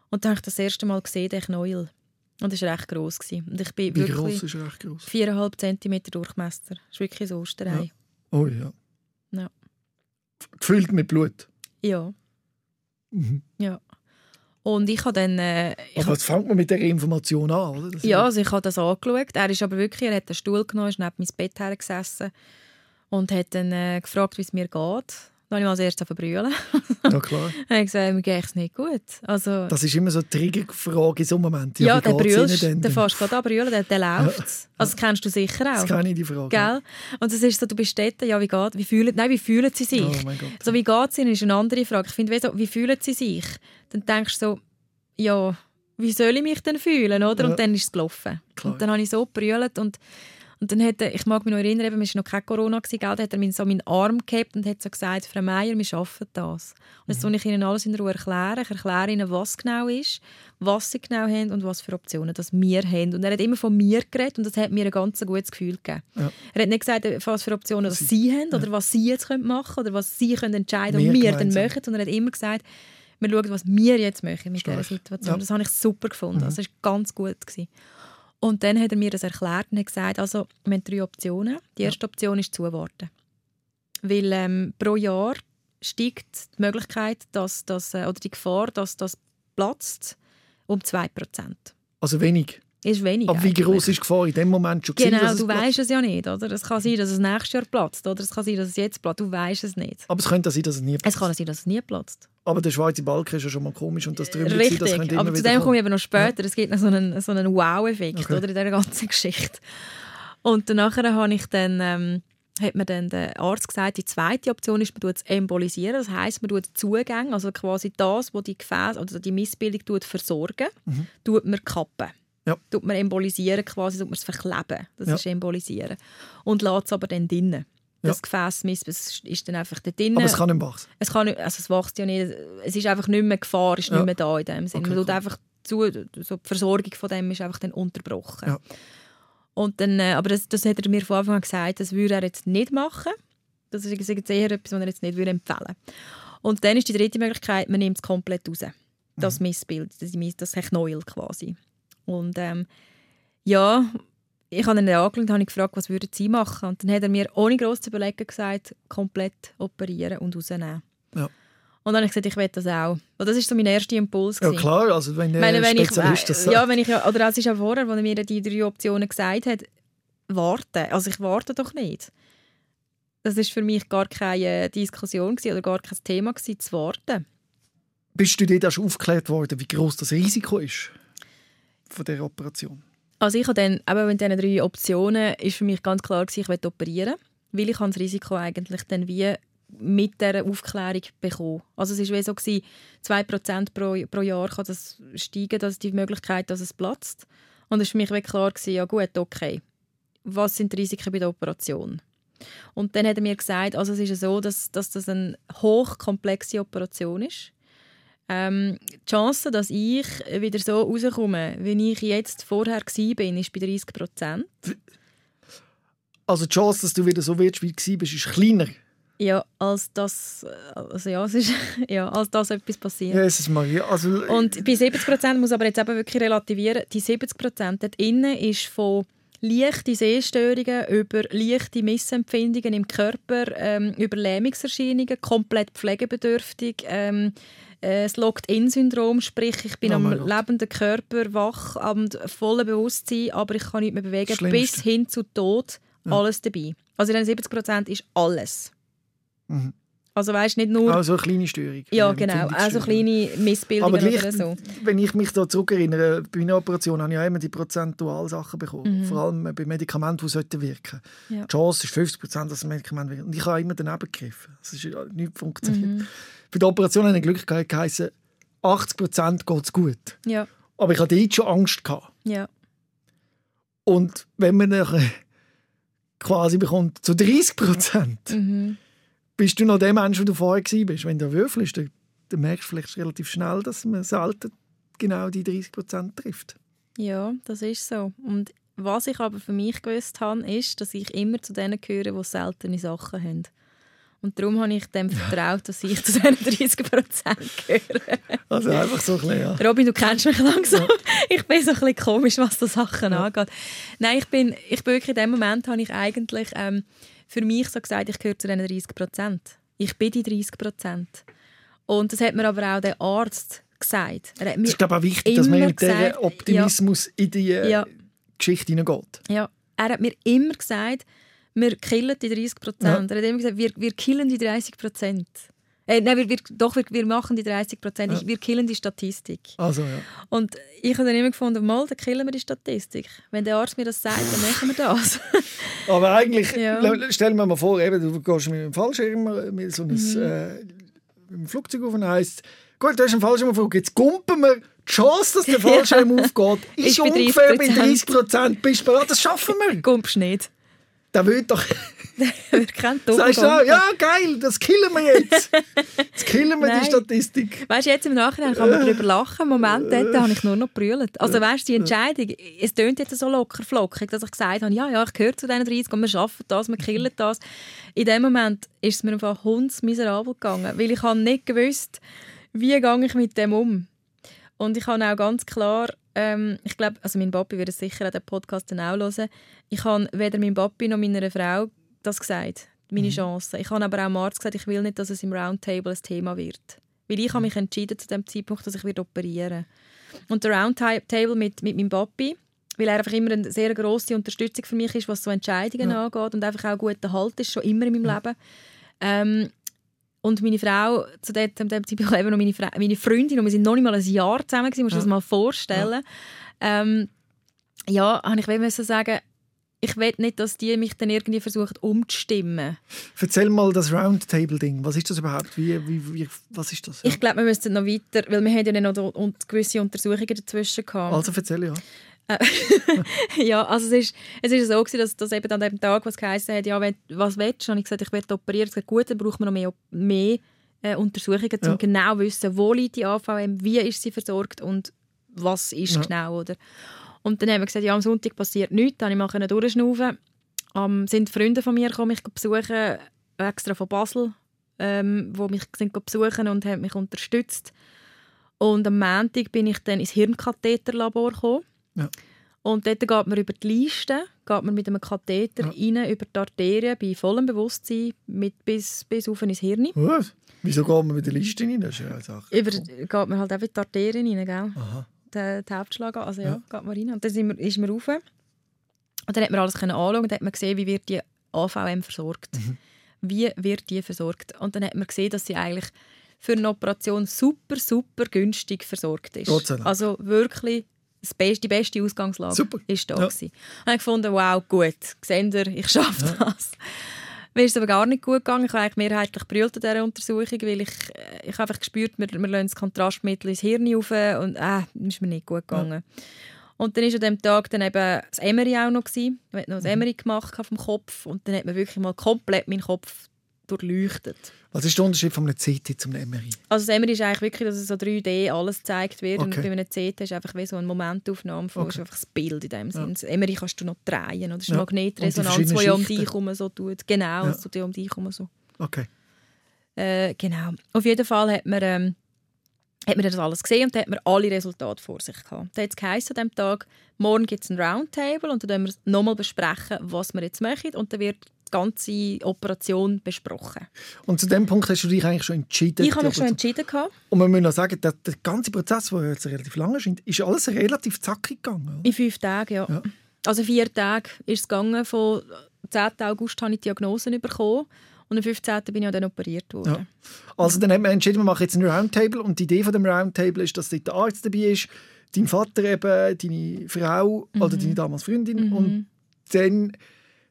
Und dann habe ich das erste Mal gesehen, den Knäuel. Und das war recht gross. Gewesen. Und ich bin Wie groß ist er recht groß? 4,5 cm Durchmesser. Das ist wirklich so Osterei. Oh ja. Ja. Gefüllt mit Blut. Ja. Mhm. ja. Und ich habe dann... Äh, ich aber jetzt fängt man mit der Information an, oder? Das ja, also ich habe das angeschaut. Er ist aber wirklich, er hat einen Stuhl genommen, ist neben mein Bett hergesessen und hat dann äh, gefragt, wie es mir geht. Dann habe ich als erstes verbrüllen. Ja, klar. dann habe ich gesagt, mir geht es nicht gut. Also, das ist immer so eine Triggerfrage in so einem Moment. Ja, ja der brüllst, der fährst gerade an brüllen, der, der läuft. Also das kennst du sicher auch. Das kenne ich, die Frage. Gell? Und das ist so, du bist dort, ja, wie geht, wie fühlen, nein, wie fühlen sie sich? Oh mein Gott. So, wie geht es ihnen, ist eine andere Frage. Ich finde, wie, so, wie fühlen sie sich? Dann denkst du so, ja, wie soll ich mich denn fühlen, oder? Ja. Und dann ist es gelaufen. Klar. Und dann habe ich so gebrüllt und und dann hat er, ich mag mich noch erinnern, eben, es war noch kein Corona, gewesen, gell? dann hat er mir so meinen Arm gehabt und hat so gesagt, Frau Meier, wir schaffen das. Und jetzt Mhm. soll ich Ihnen alles in Ruhe erklären. Ich erkläre Ihnen, was genau ist, was Sie genau haben und was für Optionen das wir haben. Und er hat immer von mir geredet und das hat mir ein ganz gutes Gefühl gegeben. Ja. Er hat nicht gesagt, was für Optionen das Sie haben oder was Sie jetzt machen können oder was Sie können entscheiden und wir dann machen, sondern er hat immer gesagt, wir schauen, was wir jetzt machen mit dieser Stark. Situation. Ja. Das habe ich super gefunden. Mhm. Also, das war ganz gut. Gewesen. Und dann hat er mir das erklärt und hat gesagt, also, wir haben drei Optionen. Die erste Option ist zuwarten. Weil ähm, pro Jahr steigt die Möglichkeit, dass das, äh, oder die Gefahr, dass das platzt, um 2%. Also wenig. Ist wenig. Aber wie groß ist die Gefahr in dem Moment schon gewesen, Genau, es du weißt es ja nicht. Oder? Es kann sein, dass es nächstes Jahr platzt. Oder es kann sein, dass es jetzt platzt. Du weißt es nicht. Aber es könnte sein, dass es nie Es platzt. kann sein, dass es nie platzt. Aber der schwarze Balken ist ja schon mal komisch und das drüber Richtig, das aber zu dem kommen. komme ich eben noch später. Es gibt noch so einen, so einen Wow-Effekt Okay. oder, in dieser ganzen Geschichte. Und danach habe ich dann, ähm, hat mir dann der Arzt gesagt, die zweite Option ist, man tut es embolisieren. Das heisst, man tut Zugänge, also quasi das, was die Gefäße oder die Missbildung tut, versorgen, tut man kappen. Mhm. Ja. Tut man embolisieren quasi, tut man es verkleben. Das Ja. ist embolisieren. Und lässt es aber dann drinnen. Das Gefäß Miss- ist dann einfach da drinnen. Aber es kann nicht wachsen. Es, kann nicht, also es wächst ja nicht. Es ist einfach nicht mehr Gefahr, ist Ja. nicht mehr da in dem Sinne. Okay, Man tut cool. einfach zu, so die Versorgung von dem ist einfach dann unterbrochen. Ja. Und dann, äh, aber das, das hat er mir von Anfang an gesagt, das würde er jetzt nicht machen. Das ist jetzt eher etwas, was er jetzt nicht würde empfehlen Und dann ist die dritte Möglichkeit, man nimmt es komplett raus. Mhm. Das Missbild, das, das Knäuel quasi. Und ähm, ja, ich habe ihn angeschaut und habe ihn gefragt, was würden Sie machen? Und dann hat er mir ohne groß zu überlegen gesagt, komplett operieren und rausnehmen. Ja. Und dann habe ich gesagt, ich will das auch. Und das war so mein erster Impuls. Ja gewesen. klar, also wenn der Ich meine, wenn ich, Spezialist das äh, sagt. ja, wenn ich, ja, oder es ist auch vorher, als er mir die drei Optionen gesagt hat, warten. Also ich warte doch nicht. Das ist für mich gar keine Diskussion gewesen, oder gar kein Thema gewesen, zu warten. Bist du dort auch schon aufgeklärt worden, wie groß das Risiko ist von dieser Operation? Also ich habe dann, eben mit diesen drei Optionen, ist für mich ganz klar gewesen, ich will operieren, weil ich das Risiko eigentlich dann wie mit dieser Aufklärung bekommen. Also es war so, gewesen, 2% pro, pro Jahr kann das steigen, dass die Möglichkeit, dass es platzt. Und es war für mich klar, gewesen, ja gut, okay, was sind die Risiken bei der Operation? Und dann hat er mir gesagt, also es ist so, dass, dass das eine hochkomplexe Operation ist. Ähm, die Chance, dass ich wieder so rauskomme, wie ich jetzt vorher war, ist bei 30 Prozent. Also die Chance, dass du wieder so wirst, wie du warst, ist kleiner. Ja, als das, also ja, es ist, ja, als das etwas passiert. Jesus Maria. Also, Und bei 70 Prozent muss aber jetzt eben wirklich relativieren. Die 70 Prozent dort innen ist von leichten Sehstörungen über leichte Missempfindungen im Körper, ähm, über Lähmungserscheinungen, komplett pflegebedürftig, ähm, äh, das Locked-in-Syndrom, sprich ich bin Oh am Gott. lebenden Körper wach, am vollen Bewusstsein, aber ich kann nicht mehr bewegen, Schlimmste. bis hin zu Tod, alles dabei. Also in den 70 Prozent ist alles. Mhm. Also weißt nicht nur also eine kleine Störung. ja, genau. Also kleine Missbildungen gleich, oder so. wenn ich mich da zurückerinnere, bei einer Operation habe ich auch immer die prozentual Sachen bekommen. Mhm. Vor allem bei Medikamenten, die sollten wirken. Ja. Die Chance ist 50 Prozent, dass das Medikament wirkt. Und ich habe immer daneben gegriffen. Es ist ja nicht funktioniert. Mhm. Für die Operation hatte ich Glück gehabt, geheißen, 80 Prozent geht es gut. Ja, Aber ich hatte dort schon Angst. Gehabt. ja. Und wenn man dann quasi bekommt zu 30 Prozent, Mhm. bist du noch der Mensch, der du vorher warst. Wenn du würfelst, dann, dann merkst du vielleicht relativ schnell, dass man selten genau die 30 Prozent trifft. Ja, das ist so. Und was ich aber für mich gewusst habe, ist, dass ich immer zu denen gehöre, die seltene Sachen haben. Und darum habe ich dem vertraut, dass ich zu diesen 30 Prozent gehöre. Also einfach so ein bisschen, ja. Robin, du kennst mich langsam. Ich bin so ein bisschen komisch, was das Sachen angeht. Nein, ich bin, ich bin wirklich in dem Moment habe ich eigentlich ähm, für mich so gesagt, ich gehöre zu diesen 30 Prozent. Ich bin die 30 Prozent. Und das hat mir aber auch der Arzt gesagt. Er hat Es mir ist glaube ich, auch wichtig, dass man mit diesem Optimismus in die äh, Ja. Geschichte hineingeht. Ja, er hat mir immer gesagt, wir killen die 30 Prozent. Er hat immer gesagt, wir, wir killen die 30 Prozent. Äh, nein, wir, wir, doch, wir, wir machen die 30 Prozent. Ja. Wir killen die Statistik. Also, ja. Und ich habe dann immer gefunden, mal, dann killen wir die Statistik. Wenn der Arzt mir das sagt, dann machen wir das. Aber eigentlich, Ja. stell mir mal vor, eben, du gehst mit dem Fallschirm mit so einem, Mhm. äh, mit Flugzeug auf und heisst, gut, du hast einen Fallschirmflug, jetzt gumpen wir. Die Chance, dass der Fallschirm aufgeht, ist Ist ungefähr bei 30%. 30 Prozent. Bist du bereit? Das schaffen wir. Gumpst nicht. Der will doch... Wir kennen Sagst du, ja, geil, das killen wir jetzt. Jetzt killen wir die Statistik. Weißt du, jetzt im Nachhinein kann man darüber lachen. Im Moment dort habe ich nur noch brüllt. Also weißt du, die Entscheidung, es tönt jetzt so locker flockig, dass ich gesagt habe, ja, ja, ich gehöre zu diesen 30 und wir schaffen das, wir killen das. In dem Moment ist es mir einfach hundsmiserabel gegangen, weil ich habe nicht gewusst, wie gehe ich mit dem um. Und ich habe auch ganz klar, ähm, ich glaube, also mein Papi würde sicher den Podcast dann auch hören, ich habe weder meinem Papi noch meiner Frau das gesagt, meine Chancen. Ich habe aber auch dem Arzt gesagt, ich will nicht, dass es im Roundtable ein Thema wird. Weil ich habe mich entschieden zu dem Zeitpunkt, dass ich operieren Und der Roundtable mit, mit meinem Papi, weil er einfach immer eine sehr grosse Unterstützung für mich ist, was so Entscheidungen Ja. angeht und einfach auch guter Halt ist, schon immer in meinem Leben. Ähm, und meine Frau, zu dem, dem Zeitpunkt eben noch meine, Fra meine Freundin, und wir sind noch nicht mal ein Jahr zusammen gewesen, musst du Ja. dir das mal vorstellen. Ähm, ja, habe ich müssen sagen, ich will nicht, dass die mich dann irgendwie versuchen umzustimmen. Erzähl mal das Roundtable-Ding. Was ist das überhaupt? Wie, wie, wie, was ist das? Ja. Ich glaube, wir müssten noch weiter, weil wir haben ja noch gewisse Untersuchungen dazwischen gehabt. Also erzähl, ja. ja, also es ist, es ist so gewesen, dass, dass eben an dem Tag, was geheißen hat, ja, wenn, was willst du? Und ich gesagt, ich werde operiert. Gesagt, gut, dann braucht man noch mehr, mehr äh, Untersuchungen, um Ja. genau zu wissen, wo liegt die AVM, wie ist sie versorgt und was ist Ja. genau, oder? Und dann haben wir gesagt, ja, am Sonntag passiert nichts, dann konnte ich mal durchschnaufen. Um, sind Freunde von mir gekommen, mich besuchen, extra von Basel, ähm, wo mich sind besuchen und haben mich unterstützt. Und am Montag bin ich dann ins Hirnkatheterlabor gekommen. Ja. Und dort geht man über die Liste, geht man mit einem Katheter Ja. rein, über die Arterien, bei vollem Bewusstsein, mit bis, bis auf ins Hirn. Was? Wieso geht man mit der Liste rein? Das ist ja eine Sache. Über, geht man halt auch in die Arterien rein, gell? Aha. Die, die Hauptschlag, also ja, Ja. geht man rein. Und dann sind wir, ist man rauf. Und dann hat man alles können anschauen und dann hat man gesehen, wie wird die AVM versorgt. Mhm. Wie wird die versorgt? Und dann hat man gesehen, dass sie eigentlich für eine Operation super, super günstig versorgt ist. Also wirklich beste, die beste Ausgangslage Super. ist da. Ja. gewesen. Und ich gefunden, wow, gut, seht ihr, ich schaffe das. Mir ist es aber gar nicht gut gegangen. Ich habe eigentlich mehrheitlich brüllt an dieser Untersuchung, weil ich, äh, ich habe einfach gespürt, wir, wir lassen das Kontrastmittel ins Hirn rauf und äh, ist mir nicht gut gegangen. Und dann war an diesem Tag dann eben das Emery auch noch. Gewesen. Wir haben noch das Mhm. Emery gemacht vom Kopf und dann hat man wirklich mal komplett meinen Kopf durchleuchtet. Was ist der Unterschied von einem CT zum Emery? Also das Emery ist eigentlich wirklich, dass es so 3D alles gezeigt wird und Okay. bei einem CT ist einfach wie so eine Momentaufnahme von Okay. ist einfach das Bild in dem Ja. Sinn. Das Emery kannst du noch drehen oder das ist Ja. Und die Magnetresonanz, die ja um dich herum so tut. Genau, Ja. tut ja um dich herum so. Okay. Äh, genau. Auf jeden Fall hat man, ähm, hat man das alles gesehen und dann hat man alle Resultate vor sich gehabt. Dann hat es geheißen an diesem Tag, morgen gibt es ein Roundtable und dann werden wir nochmal besprechen, was wir jetzt machen und dann wird die ganze Operation besprochen. Und zu dem Punkt hast du dich eigentlich schon entschieden. Ich habe mich schon entschieden. Gehabt. Und man muss noch sagen, der, der ganze Prozess, der jetzt relativ lange ist, ist alles relativ zackig gegangen. oder? In fünf Tagen, ja. Ja. Also vier Tage ist es gegangen. Von 10. August habe ich die Diagnosen bekommen und am 15. bin ich auch dann operiert worden. Ja. Also dann hat man entschieden, wir machen jetzt ein Roundtable und die Idee von dem Roundtable ist, dass dort der Arzt dabei ist, dein Vater eben, deine Frau oder deine damals Freundin Mhm. und dann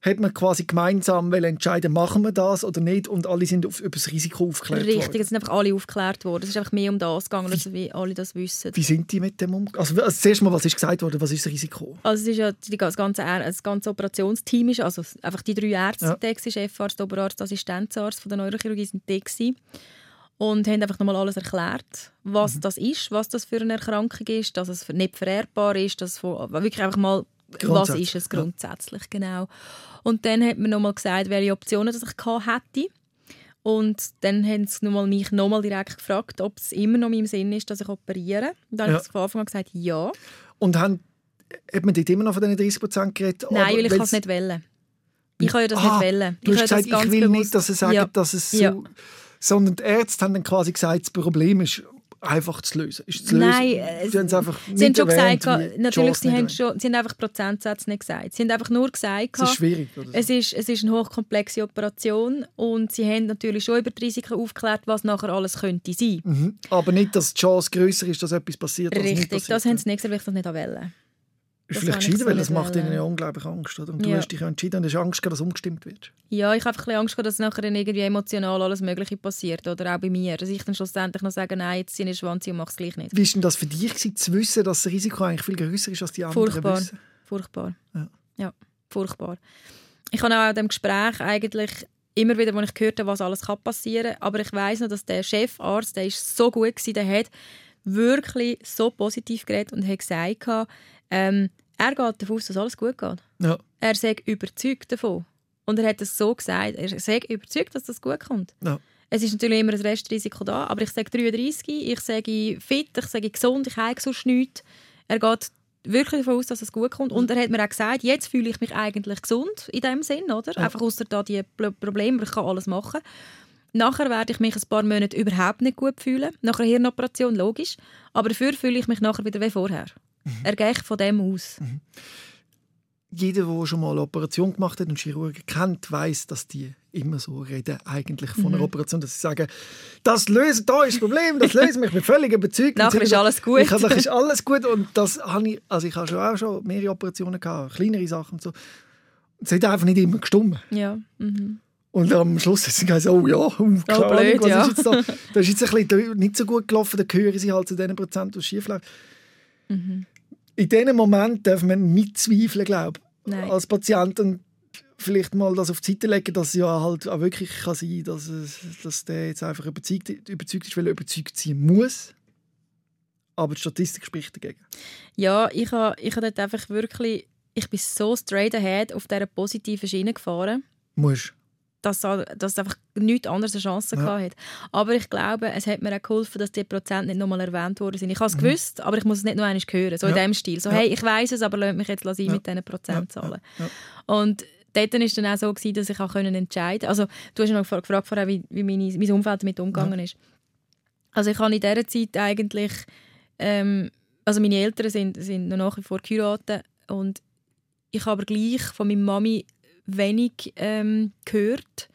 hat man quasi gemeinsam entscheiden, machen wir das oder nicht und alle sind auf, über das Risiko aufgeklärt Richtig, worden. es sind einfach alle aufgeklärt worden. Es ist einfach mehr um das gegangen, dass wie alle das wissen. Wie sind die mit dem umgegangen? Also, also zuerst mal, was ist gesagt worden, was ist das Risiko? Also es ist ja die, das, ganze, das ganze Operationsteam ist, also einfach die drei Ärzte Ja. Chefarzt, Oberarzt, Assistenzarzt von der Neurochirurgie sind da gewesen. und haben einfach nochmal alles erklärt, was Mhm. das ist, was das für eine Erkrankung ist, dass es nicht vererbbar ist, dass es wirklich einfach mal was ist es ja. grundsätzlich genau. Und dann hat man nochmal gesagt, welche Optionen das ich gehabt hätte. Und dann haben sie nochmal mich nochmal direkt gefragt, ob es immer noch in meinem Sinn ist, dass ich operiere. Und dann Ja. habe ich von Anfang an gesagt, ja. Und haben, hat man dort immer noch von diesen 30% geredet? Nein, weil ich es nicht wählen. Ich kann ja das Ah, nicht wählen. Du hast kann gesagt, ich will bewusst- nicht, dass sie sagen, Ja. dass es so... Ja. Sondern die Ärzte haben dann quasi gesagt, das Problem ist, einfach zu lösen? Ist zu Nein, lösen? äh, Sie haben es einfach Sie haben schon erwähnt, gesagt, natürlich, sie haben, schon, sie haben einfach Prozentsätze nicht gesagt. Sie haben einfach nur gesagt, Es ist schwierig. So. es ist, es ist eine hochkomplexe Operation und sie haben natürlich schon über die Risiken aufgeklärt, was nachher alles könnte sein. Mhm. Aber nicht, dass die Chance grösser ist, dass etwas passiert. Richtig, das haben sie nicht gesagt, weil ich das nicht wollen. Ist vielleicht gescheiter, weil das macht ihnen ja unglaublich Angst. Oder? Und du Ja. hast dich ja entschieden und hast Angst, dass umgestimmt wird. Ja, ich habe einfach ein Angst, gehabt, dass nachher irgendwie emotional alles Mögliche passiert. Oder auch bei mir. Dass ich dann schlussendlich noch sage, nein, jetzt ziehe ich Schwanz und mache es gleich nicht. Wie war denn das für dich, gewesen, zu wissen, dass das Risiko eigentlich viel grösser ist, als die anderen Furchtbar. wissen? Furchtbar. Ja. Ja. furchtbar. Ich habe auch in dem Gespräch eigentlich immer wieder, als ich gehört habe, was alles passieren kann, aber ich weiß noch, dass der Chefarzt, der ist so gut gewesen, der hat wirklich so positiv geredet und hat gesagt, ähm, er geht davon aus, dass alles gut geht. Ja. Er sei überzeugt davon. Und er hat es so gesagt, er sei überzeugt, dass das gut kommt. Ja. Es ist natürlich immer ein Restrisiko da, aber ich sage 33, ich sage fit, ich sage gesund, ich habe sonst nichts. Er geht wirklich davon aus, dass es gut kommt. Und er hat mir auch gesagt, jetzt fühle ich mich eigentlich gesund in dem Sinn, oder? Einfach außer da die Pro- Probleme, ich kann alles machen. Nachher werde ich mich ein paar Monate überhaupt nicht gut fühlen. Nach einer Hirnoperation, logisch. Aber dafür fühle ich mich nachher wieder wie vorher. Er geht von dem aus. Jeder, der schon mal eine Operation gemacht hat und Chirurgen kennt, weiß, dass die immer so reden, eigentlich von Mhm. einer Operation, dass sie sagen, das löst, da ist das Problem, das lösen wir, ich bin völlig überzeugt. Nachher ist alles gut. Ich, nachher ist alles gut und das habe ich, also ich habe schon auch schon mehrere Operationen gehabt, kleinere Sachen und so. Es hat einfach nicht immer gestimmt. Ja. Mhm. Und am Schluss hat sie gesagt, oh ja, uh, keine blöd, Ahnung, was ja. ist jetzt da? Das ist jetzt ein bisschen nicht so gut gelaufen, dann gehören sie halt zu den Prozent, die schief läuft. Mhm. In diesem Moment darf man nicht zweifeln, glaube ich, als Patient und vielleicht mal das auf die Seite legen, dass es ja halt auch wirklich kann sein dass, es, dass der jetzt einfach überzeugt, überzeugt ist, weil er überzeugt sein muss. Aber die Statistik spricht dagegen. Ja, ich habe ich ha dort einfach wirklich, ich bin so straight ahead auf dieser positiven Schiene gefahren, Muss. Dass, dass es einfach nichts anderes eine Chance Ja. gehabt hat. Aber ich glaube, es hat mir auch geholfen, dass die Prozent nicht nochmal erwähnt worden sind. Ich habe es gewusst, aber ich muss es nicht noch einmal hören, so in Mhm. Ja. dem Stil. So, Ja. hey, ich weiß es, aber lasst mich jetzt sein Ja. mit diesen Prozentzahlen. Und dort war es dann auch so, gewesen, dass ich auch können entscheiden Also du hast ja noch gefragt vorher, wie, wie meine, mein Umfeld damit umgegangen ist. Also ich habe in dieser Zeit eigentlich... Ähm, also meine Eltern sind, sind noch nach wie vor geheiratet und ich habe aber gleich von meiner Mami wenig ähm, gehört,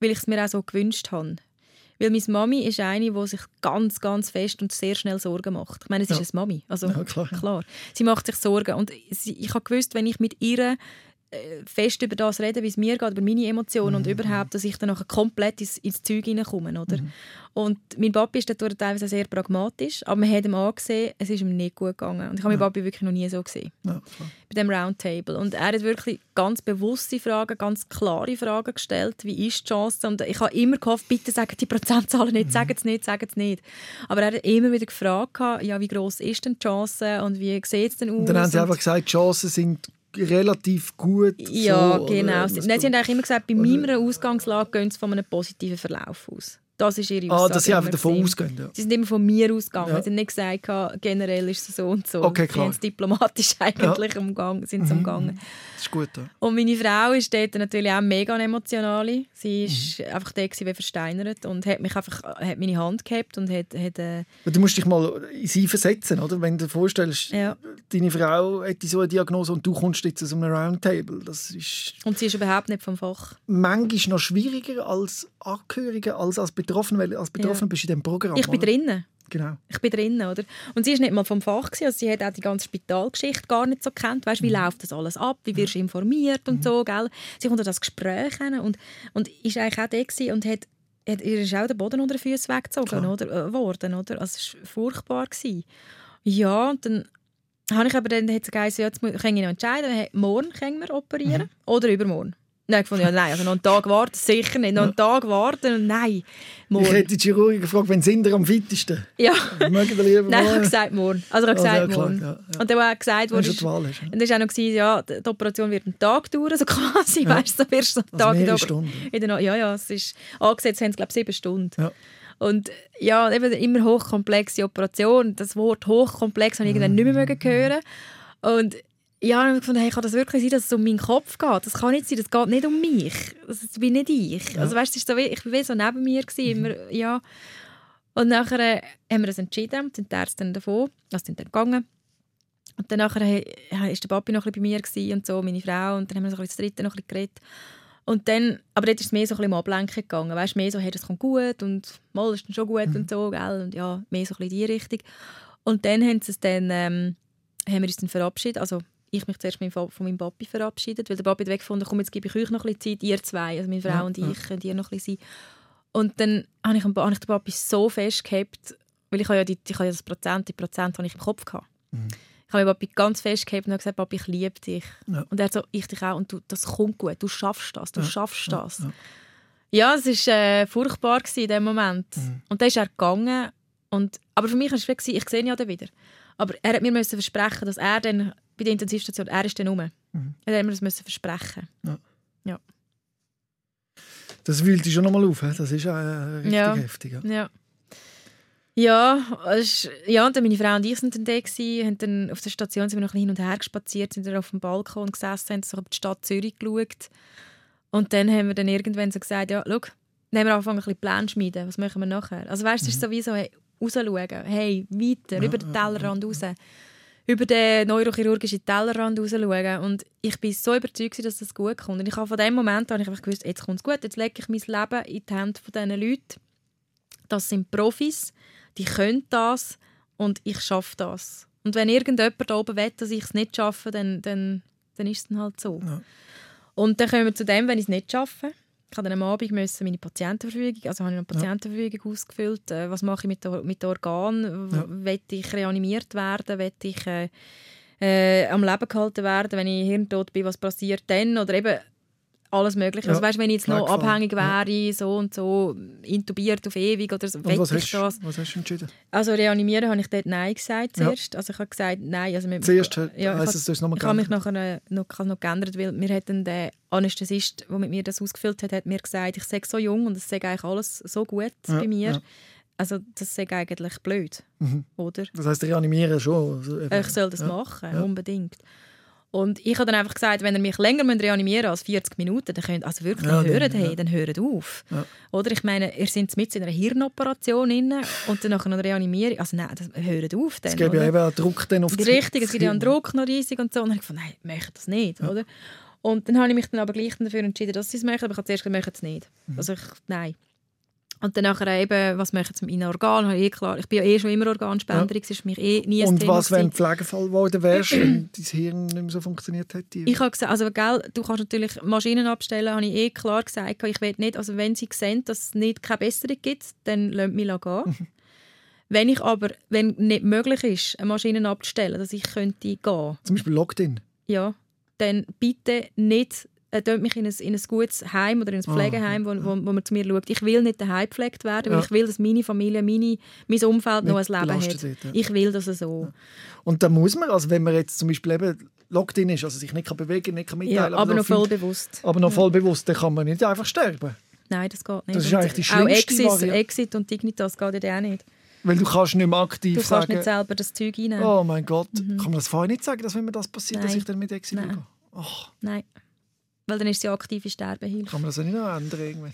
weil ich es mir auch so gewünscht habe. Weil meine Mami ist eine, die sich ganz, ganz fest und sehr schnell Sorgen macht. Ich meine, es Ja. ist eine Mami. Also, Ja, klar. klar. Sie macht sich Sorgen. Und sie, ich habe gewusst, wenn ich mit ihr fest über das rede, wie es mir geht, über meine Emotionen und überhaupt, dass ich dann nachher komplett ins, ins Zeug hineinkomme. Oder? Und mein Papi ist dadurch teilweise sehr pragmatisch, aber man hat ihm angesehen, es ist ihm nicht gut gegangen. Und ich habe meinen Papi wirklich noch nie so gesehen Ja, bei dem Roundtable. Und er hat wirklich ganz bewusste Fragen, ganz klare Fragen gestellt. Wie ist die Chance? Und ich habe immer gehofft, bitte sagen die Prozentzahlen nicht, sagen es nicht, sagen es nicht. Aber er hat immer wieder gefragt, ja, wie groß ist denn die Chance und wie sieht es denn aus? Und dann haben sie einfach gesagt, die Chancen sind relativ gut. ja, so, genau. nein, sie haben eigentlich immer gesagt, bei meiner Ausgangslage gehen sie von einem positiven Verlauf aus. Das ist ihre Aussage. Ah, dass sie einfach davon gewesen. ausgehen. Ja. Sie sind immer von mir ausgegangen. Ja. Sie haben nicht gesagt, generell ist es so und so. Okay, sie klar. haben es diplomatisch eigentlich umgangen, sind sie umgangen. Das ist gut. Ja. Und meine Frau ist dort natürlich auch mega eine emotionale. Sie Mhm. ist einfach da gewesen wie versteinert und hat mich einfach hat meine Hand gehabt und hat, hat äh, Du musst dich mal in sie versetzen, oder? Wenn du dir vorstellst, ja. deine Frau hätte so eine Diagnose und du kommst jetzt zu einem Roundtable. Das ist Und sie ist überhaupt nicht vom Fach. manchmal noch schwieriger als Angehörige, als als Betroffene, weil als Betroffene bist du in diesem Programm. Ich bin oder? drinnen. Genau. Ich bin drinnen, oder? Und sie ist nicht mal vom Fach gewesen, also sie hat auch die ganze Spitalgeschichte gar nicht so kennt. Weißt, Mhm. wie läuft das alles ab? Wie wirst du informiert und so, gell? Sie kommt an das Gespräch hin und und ist eigentlich auch da gewesen und hat, hat ihr ist auch der Boden unter den Füßen weggezogen, Klar. oder? Äh, worden, oder? Also es war furchtbar gewesen. Ja, und dann habe ich aber dann hat sie gesagt, ja, jetzt kann ich noch entscheiden, morgen können wir operieren Mhm. oder übermorgen. Habe ich gefunden, ja, nein, also noch einen Tag warten, sicher nicht. Noch einen Tag warten und nein, Ich morgen. hätte die Chirurgen gefragt, wenn sind ihr am fittesten? Ja. Mögen ihr lieber Nein, ich habe morgen? gesagt morgen. Also ich habe Also, ja, gesagt klar, morgen. ja, ja. Und dann war gesagt, worden, Wahl ja. und dann war auch noch, gewesen, ja, die Operation wird einen Tag dauern, so quasi, weißt du, so wirst du einen Also Tag der- Stunden. In der, ja, ja, es ist, angesetzt haben sie, glaube ich, sieben Stunden. Ja. Und ja, eben immer hochkomplexe Operation. Das Wort hochkomplex habe ich irgendwann nicht mehr hören. Und ja, dann habe ich gefunden, hey, kann das wirklich sein, dass es um meinen Kopf geht? Das kann nicht sein, das geht nicht um mich. Das bin nicht ich. Also weißt du, es ist so wie, ich war so neben mir, gewesen, immer, ja. Und nachher äh, haben wir uns entschieden und sind die Ärzte dann davon, also sind dann gegangen. Und dann nachher äh, ist der Papi noch ein bisschen bei mir gewesen und so, meine Frau, und dann haben wir so ein bisschen das dritte noch ein bisschen geredet. Und dann, aber dort ist es mehr so ein bisschen um Ablenken gegangen. Weißt, mehr so, hey, das kommt gut und mal ist dann schon gut Mhm. und so, gell? Und ja, mehr so ein bisschen in die Richtung. Und dann haben, sie es dann, ähm, haben wir uns dann verabschiedet. Also ich mich zuerst mit- von meinem Papi verabschiedet, weil der Papi hat weggefunden, komm, jetzt gebe ich euch noch ein bisschen Zeit, ihr zwei, also meine Frau Ja, und ich, könnt ihr noch ein bisschen sein. Und dann habe ich, habe ich den Papi so festgehabt, weil ich habe ja, die, ich habe ja das Prozent, die Prozent habe ich im Kopf gehabt. Mhm. Ich habe meinen Papi ganz festgehabt und habe gesagt, Papi, ich liebe dich. Ja. Und er hat so, ich dich auch. Und du, das kommt gut, du schaffst das, du Ja, schaffst das. ja. Es war äh, furchtbar gewesen in dem Moment. Mhm. Und dann ist er gegangen. Und, aber für mich war es wie, gewesen, ich sehe ihn ja dann wieder. Aber er hat mir müssen versprechen, dass er dann bei der Intensivstation, er ist dann rum. Mhm. Er mir das versprechen. Das wühlt dich schon nochmal auf. Das ist äh, richtig Ja. heftig. Ja. Ja. Ja, ist, ja, und dann meine Frau und ich sind dann da gewesen, haben dann auf der Station sind wir noch ein hin und her gespaziert, sind dann auf dem Balkon gesessen, haben so auf die Stadt Zürich geschaut. Und dann haben wir dann irgendwann so gesagt, ja, schau, dann haben wir angefangen, ein bisschen Pläne schmieden, was machen wir nachher? Also weißt du, es ist sowieso, hey, rausschauen, hey, weiter, Ja, über den ja, Tellerrand raus. Über den neurochirurgischen Tellerrand rausschauen. Und ich bin so überzeugt, dass das gut kommt. Und ich habe von dem Moment an ich einfach gewusst, jetzt kommt es gut, jetzt lege ich mein Leben in die Hände von diesen Leuten. Das sind Profis, die können das und ich schaffe das. Und wenn irgendjemand da oben will, dass ich es nicht schaffe, dann, dann, dann ist es dann halt so. Ja. Und dann kommen wir zu dem, wenn ich es nicht schaffe. Ich habe dann am Abend müssen meine Patientenverfügung, also habe ich eine Patientenverfügung ausgefüllt. Äh, was mache ich mit, der, mit den Organen? Ja. Ja. Will ich reanimiert werden? Will ich äh, äh, am Leben gehalten werden, wenn ich hirntot bin? Was passiert dann? Oder eben alles Mögliche. Ja. Also weißt, wenn ich jetzt noch Pflegefall. abhängig Ja. wäre, so und so, intubiert auf ewig oder so, was hast, das? was hast du entschieden? Also reanimieren habe ich dort Nein gesagt Ja. zuerst. Also ich habe gesagt Nein. Also mit, Zuerst ja, heisst ich habe- es, du hast nochmal ich habe mich nachher äh, noch, noch geändert, weil mir hat dann der Anästhesist, der mit mir das ausgefüllt hat, hat mir gesagt, ich sei so jung und es sei eigentlich alles so gut Ja, bei mir. ja. Also das sei eigentlich blöd, Mhm. oder? Das heisst, reanimieren schon. Also, eben. Ich soll das ja. machen, Ja. unbedingt. Und ich habe dann einfach gesagt, wenn ihr mich länger müsst reanimieren als 40 Minuten, dann könnt also wirklich, Ja, hört, hey, ja. dann hört auf. Ja. Oder ich meine, ihr seid mit in einer Hirnoperation inne und dann nachher noch reanimieren. Also nein, das hört auf dann. Es gibt ja eben einen Druck dann auf das Richtig, es gibt ja einen. Druck noch riesig und so. Und dann habe ich gedacht, nein, ich möchte das nicht, oder? Und dann habe ich mich dann aber gleich dafür entschieden, dass sie es möchten, aber ich habe zuerst gesagt, ich möchte es nicht. Mhm. Also ich, nein. Und dann nachher eben, was möchte ich mit meinen Organen? Eh klar, ich bin ja eh schon immer Organspenderin, das ist mich eh nie ein Und Thema was, wenn du Pflegefall geworden wärst, wenn dein Hirn nicht mehr so funktioniert hätte? Ich habe gesagt, also gell, du kannst natürlich Maschinen abstellen, habe ich eh klar gesagt, ich will nicht, also wenn sie sehen, dass es nicht keine Besserung gibt, dann lasst mich gehen. Mhm. Wenn ich aber, wenn nicht möglich ist, eine Maschine abzustellen, dass ich könnte gehen, Zum Beispiel Locked-in. ja, dann bitte nicht äh, tut mich in ein, in ein gutes Heim oder in ein Ah, Pflegeheim, wo, wo, wo man zu mir schaut. Ich will nicht daheim gepflegt werden, weil Ja. ich will, dass meine Familie, meine, mein Umfeld noch ein Leben hat. wird, ja. Ich will das so. Und da muss man, also wenn man jetzt zum Beispiel eben Locked-in ist, also sich nicht kann bewegen nicht kann Ja, mitteilen aber noch viel- voll bewusst. aber noch voll bewusst, dann kann man nicht einfach sterben. Nein, das geht nicht. Das ist eigentlich die auch schlimmste Exit, Variante. Exit und Dignitas geht ja auch nicht. Weil du kannst nicht mehr aktiv Du kannst sagen, nicht selber das Zeug reinnehmen. oh mein Gott, kann man das vorher nicht sagen, dass wenn mir das passiert, dass Nein. ich dann mit Exit Nein. Nein. Weil dann ist sie aktive Sterbehilfe. kann man das ja nicht noch ändern irgendwann?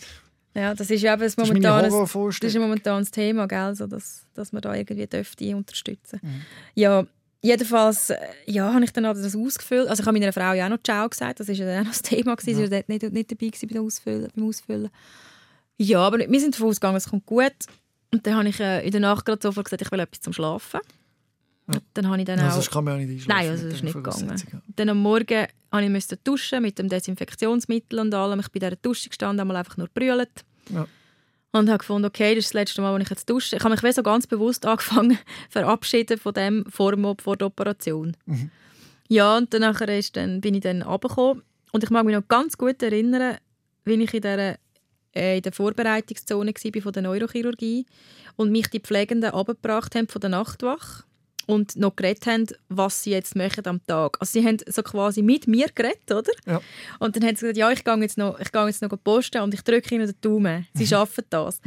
Ja, das ist ja eben das Das momentanes, das ist Horrorvorstellung. momentan das Thema, gell? So, dass, dass man da irgendwie dürfte unterstützen Mhm. Ja, jedenfalls äh, ja, habe ich dann das ausgefüllt. Also ich habe meiner Frau ja auch noch Ciao gesagt, das war ja dann auch noch das Thema. Gewesen. Sie war nicht, nicht dabei gewesen beim Ausfüllen, beim Ausfüllen. Ja, aber wir sind davon ausgegangen, es kommt gut. Und dann habe ich äh, in der Nacht gerade sofort gesagt, ich will etwas zum Schlafen. Ja. Dann habe ich dann Ja, auch... sonst kann man ja nicht. Nein, also das ist nicht gegangen. Dann am Morgen musste ich duschen mit dem Desinfektionsmittel und allem. Ich bin in dieser Dusche gestanden, einmal einfach nur brüllt. Ja. Und habe gefunden, okay, das ist das letzte Mal, wo ich jetzt dusche. Ich habe mich so ganz bewusst angefangen verabschieden von dem Vormob vor der Operation. Mhm. Ja, und dann, nachher ist dann bin ich dann runtergekommen. Und ich mag mich noch ganz gut erinnern, wie ich in der, äh, in der Vorbereitungszone war von der Neurochirurgie und mich die Pflegenden abgebracht haben von der Nachtwache und noch geredet haben, was sie jetzt machen am Tag. Also sie haben so quasi mit mir geredet, oder? Ja. Und dann haben sie gesagt, ja, ich gehe jetzt noch, ich gehe jetzt noch posten und ich drücke ihnen den Daumen. Sie schaffen das.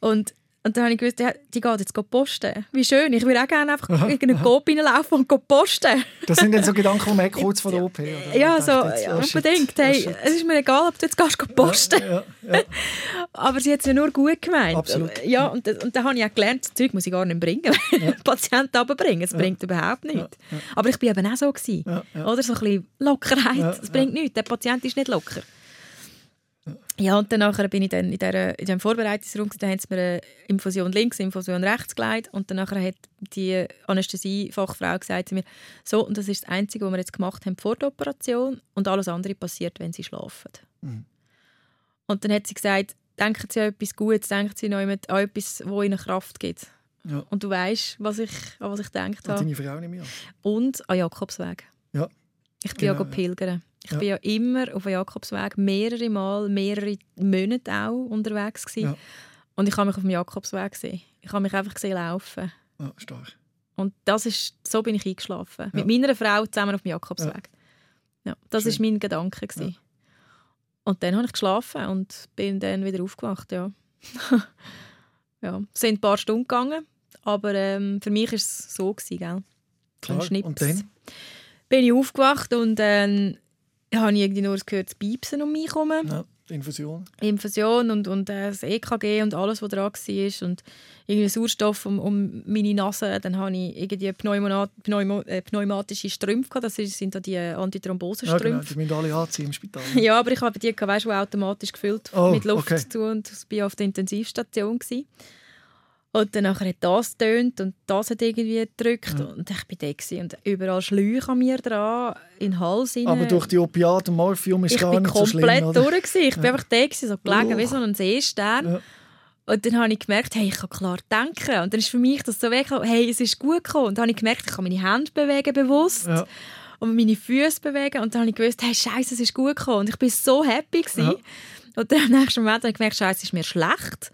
Und, Und dann habe ich gewusst, die geht jetzt posten. Wie schön, ich würde auch gerne einfach in einen Coop reinlaufen und posten. Das sind dann so Gedanken, die man kurz vor der OP oder? Ja, so, jetzt, ja, oh, shit, unbedingt. oh, Hey, shit. es ist mir egal, ob du jetzt gehst posten Ja, ja, Aber sie hat es ja nur gut gemeint. Absolut. Ja, und, das- und dann habe ich auch gelernt, das Zeug muss ich gar nicht bringen. Ja. Patienten runterbringen, es bringt überhaupt nichts. Aber ich war eben auch so. Gewesen. Oder so ein bisschen Lockerheit, Ja, es bringt nichts. Der Patient ist nicht locker. Ja, und dann nachher bin ich dann in, der, in diesem Vorbereitungsraum, da haben sie mir eine Infusion links, Infusion rechts gelegt und dann nachher hat die Anästhesiefachfrau gesagt zu mir, so, und das ist das Einzige, was wir jetzt gemacht haben vor der Operation und alles andere passiert, wenn sie schlafen. Mhm. Und dann hat sie gesagt, denken Sie an etwas Gutes, denken Sie noch an etwas, das Ihnen Kraft gibt. Ja. Und du weißt, was ich, an was ich gedacht Und habe. deine Frau nicht mehr. Und an Jakobsweg. Ja. Ich bin Genau, ja ja. pilgern. Ich Ja. bin ja immer auf dem Jakobsweg, mehrere Mal, mehrere Monate auch unterwegs gewesen. Ja. Und ich habe mich auf dem Jakobsweg gesehen. Ich habe mich einfach gesehen laufen. Ja, stark. Und das ist, so bin ich eingeschlafen. Mit meiner Frau zusammen auf dem Jakobsweg. Ja. das Schön. ist mein Gedanke. gewesen. Und dann habe ich geschlafen und bin dann wieder aufgewacht, ja. ja, es sind ein paar Stunden gegangen, aber ähm, für mich war es so, gewesen, gell? Klar. Und dann? Bin ich aufgewacht und dann habe ich irgendwie nur gehört, das Piepsen um mich herum. Ja, Infusion. Infusion und, und äh, das EKG und alles, was dran war. Und irgendwie Sauerstoff um, um meine Nase. Dann habe ich irgendwie Pneumo äh, pneumatische Strümpfe gehabt. Das sind da die Ja, genau. Die müssen alle anziehen im Spital. Ja, aber ich habe die, weißt, die automatisch gefüllt Oh, mit Luft okay. zu und ich war auf der Intensivstation. Gewesen. Und dann nachher hat das getönt und das hat irgendwie gedrückt und ich bin da und überall Schläuche an mir dran, in den Hals rein. Aber durch die Opiate und Morphium ist ich gar bin nicht so komplett schlimm, oder? durch. Gewesen. Ich bin einfach da, gewesen, so gelegen, Oh. wie so ein Seestern. Ja. Und dann habe ich gemerkt, hey, ich kann klar denken. Und dann ist für mich das so weg, hey, es ist gut gekommen. Und dann habe ich gemerkt, ich kann meine Hände bewegen bewusst Ja. und meine Füße bewegen. Und dann habe ich gewusst, hey, scheiße, es ist gut gekommen. Und ich bin so happy gewesen. Ja. Und dann am nächsten Moment habe ich gemerkt, scheiße, es ist mir schlecht.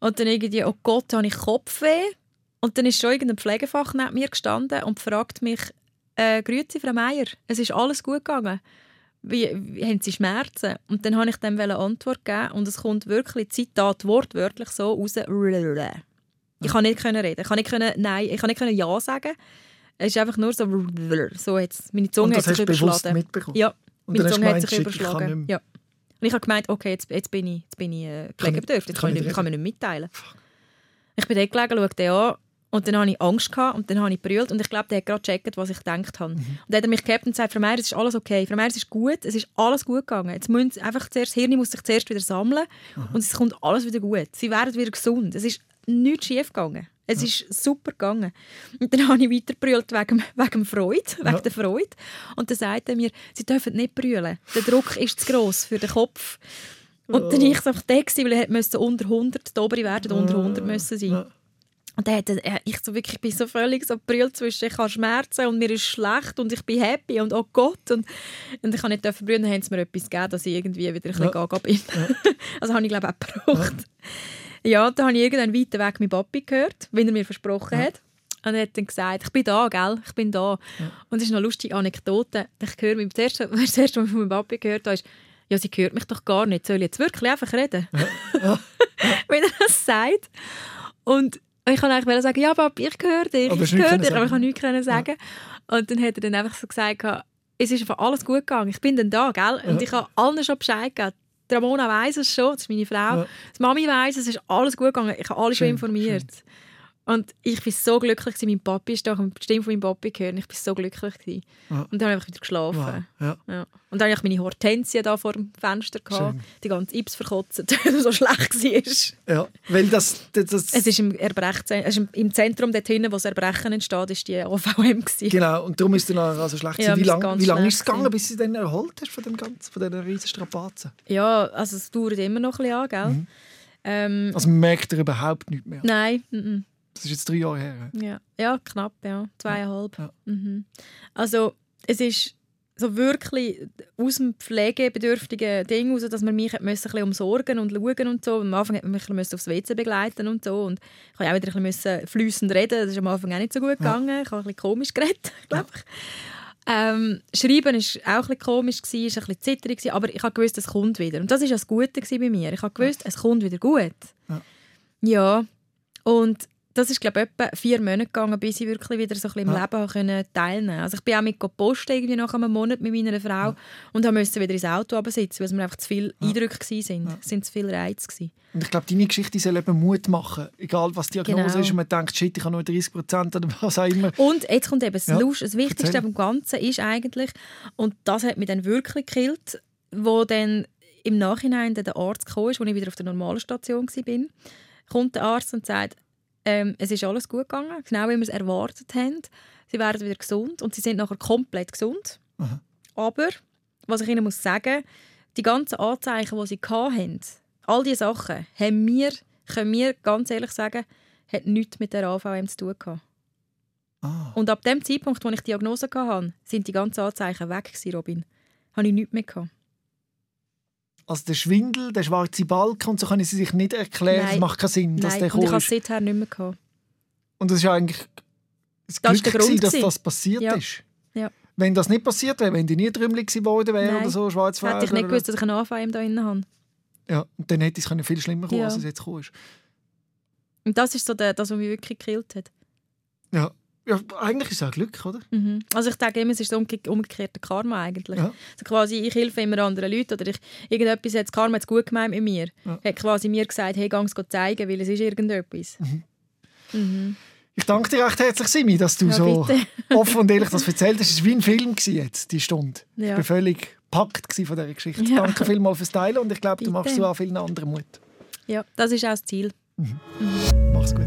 Und dann irgendwie, oh Gott, habe ich Kopfweh. Und dann ist schon irgendein Pflegefach neben mir gestanden und fragt mich, äh, «Grüezi, Frau Meier, es ist alles gut gegangen. Wie, wie haben Sie Schmerzen?» Und dann habe ich dem eine Antwort gegeben und es kommt wirklich, Zitat, wortwörtlich so raus, ich kann nicht können reden, ich kann nicht können, nein, ich kann nicht können ja sagen. Es ist einfach nur so, so jetzt, meine Zunge Und das hat hast sich du bewusst überschlagen. mitbekommen? Ja, Und meine hast Zunge hat sich überschlagen. Ja. Und ich habe gemeint, okay, jetzt, jetzt bin ich, jetzt bin ich äh, pflegebedürftig, nicht- jetzt kann ich, nicht kann mir nicht mitteilen. Ich bin dort gelegen, schaue den an und dann hatte ich Angst gehabt, und dann habe ich brüllt und ich glaube, der hat gerade gecheckt, was ich gedacht habe. Mhm. Und dann hat er mich gehabt und gesagt, Frau Meier, es ist alles okay, Frau Meier, es ist gut, es ist alles gut gegangen. Jetzt müssen einfach zuerst, das Hirn muss sich zuerst wieder sammeln und es kommt alles wieder gut. Sie werden wieder gesund. Es ist nichts schief gegangen. Es ist super gegangen. Und dann habe ich weiter brüllt wegen, wegen Freude, wegen Ja. der Freude. Und dann sagt er mir, Sie dürfen nicht brüllen. Der Druck ist zu gross für den Kopf. Und dann war ich so da, gewesen, weil er musste unter 100, die obere Werte unter 100 müssen sein. Ja. Und dann hat er, er- ich so wirklich, ich bin so völlig so brüllt zwischen, ich habe Schmerzen und mir ist schlecht und ich bin happy und oh Gott. Und, und ich kann nicht brüllen, dann haben sie mir etwas gegeben, dass ich irgendwie wieder ein bisschen Ja. gaga bin. also habe ich glaube ich auch gebraucht. Ja, und dann habe ich irgendwann weiter weg meinen Papi gehört, wie er mir versprochen hat. Und er hat dann gesagt, ich bin da, gell, ich bin da. Und es ist noch eine lustige Anekdote. Ich höre mich, das erste, das erste, was ich von meinem Papi gehört habe, ist, ja, sie hört mich doch gar nicht. Soll ich jetzt wirklich einfach reden? Wenn er das sagt. Und ich kann eigentlich sagen, ja, Papi, ich höre dich, Aber ich hast du nichts höre können dich, aber ich kann nichts können sagen. Und dann hat er dann einfach so gesagt, es ist einfach alles gut gegangen, ich bin dann da, gell? Und Ja. ich habe allen schon Bescheid gegeben. Die Ramona weiss es schon, das ist meine Frau. Ja. Die Mami weiss, es ist alles gut gegangen. Ich habe alle schon Schön, informiert. Und ich war so glücklich, gewesen. mein Papi ist habe die Stimme von meinem Papi gehört. Ich war so glücklich. Gewesen. Ja. Und dann habe ich einfach wieder geschlafen. Wow. Ja. Ja. Und dann hatte ich meine Hortensie da vor dem Fenster. Gehabt, Schön. die ganze Ips verkotzt, weil es so schlecht war. ja. Weil das... das, das Es ist im, Erbrechzen, es ist im- Zentrum dort hinten, wo das Erbrechen entsteht, ist die OVM. Gewesen. Genau, und darum ist es dann also schlecht. Ja, wie lange lang ist es gegangen, bis du dich dann erholt hast von, dem ganzen, von diesen riesen Strapazen? Ja, also es dauert immer noch ein bisschen an, gell? Mhm. Ähm, Also man merkt er überhaupt nicht mehr. nein, mm, Das ist jetzt drei Jahre her. ja. ja, knapp, ja, zweieinhalb. Ja. Mhm. Also es ist so wirklich aus dem pflegebedürftigen Ding raus, dass man mich ein bisschen umsorgen und schauen und so. Am Anfang hat man mich ein bisschen aufs WC begleiten und so. Und ich habe auch wieder ein bisschen flüssend reden. Das ist am Anfang auch nicht so gut gegangen. Ich habe ein bisschen komisch geredet, glaube ich. Ähm, Schreiben war auch ein bisschen komisch, gewesen, ist ein bisschen zitterig, gewesen, aber ich habe gewusst, es kommt wieder. Und das war das Gute bei mir. Ich habe gewusst, es kommt wieder gut. Ja. Ja. Und das ist glaube ich etwa vier Monate gegangen, bis ich wirklich wieder so ein bisschen im Ja. Leben können teilnehmen. Also ich bin auch mit posten irgendwie nach einem Monat mit meiner Frau und habe musste wieder ins Auto sitzen, weil es mir einfach zu viele Eindrücke waren. sind. Es sind zu viele Reize gewesen. Und ich glaube, deine Geschichte soll eben Mut machen. Egal, was die Diagnose Genau. ist und man denkt, shit, ich habe nur 30 Prozent oder was auch immer. Und jetzt kommt eben das, Ja, Lust, das Wichtigste am Ganzen ist eigentlich, und das hat mich dann wirklich gekillt, wo dann im Nachhinein der Arzt kam, wo ich wieder auf der normalen Station war, kommt der Arzt und sagt, ähm, es ist alles gut gegangen, genau wie wir es erwartet haben. Sie werden wieder gesund und sie sind nachher komplett gesund. Aha. Aber, was ich Ihnen muss sagen, die ganzen Anzeichen, die sie hatten, all diese Sachen, haben wir, können wir ganz ehrlich sagen, hat nichts mit der AVM zu tun gehabt. Ah. Und ab dem Zeitpunkt, wo ich die Diagnose hatte, sind die ganzen Anzeichen weg, gewesen, Robin. Habe ich nichts mehr gehabt. Also der Schwindel, der schwarze Balken und so können sie sich nicht erklären. Nein. Das macht keinen Sinn, dass Nein, der und ich habe es seither nicht mehr gehabt. Und das ist ja eigentlich das Das Glück, gewesen, dass das passiert Ja. ist. Ja. Wenn das nicht passiert wäre, wenn die nie trümmelig geworden wäre oder so, schwarz Hätte ich nicht gewusst, dass ich einen AVM da drin habe. Ja, und dann hätte es können viel schlimmer kommen, Ja. als es jetzt gekommen ist. Und das ist so der, das, was mich wirklich gekillt hat. Ja. Ja, eigentlich ist es auch Glück, oder? Mhm. Also ich denke immer, es ist das umgekehrte Karma eigentlich. Ja. Also quasi, ich helfe immer anderen Leuten oder ich, irgendetwas hat das Karma jetzt gut gemeint mit mir. Ja. Hat quasi mir gesagt, hey, geh es zeigen, weil es ist irgendetwas. Mhm. Ich danke dir recht herzlich, Simi, dass du Ja, so offen und ehrlich das erzählt hast. Es war wie ein Film jetzt, die Stunde. Ich Ja. war völlig gepackt von dieser Geschichte. Ja. Danke vielmals fürs Teilen und ich glaube, du machst so auch vielen anderen Mut. ja, das ist auch das Ziel. Mach's gut.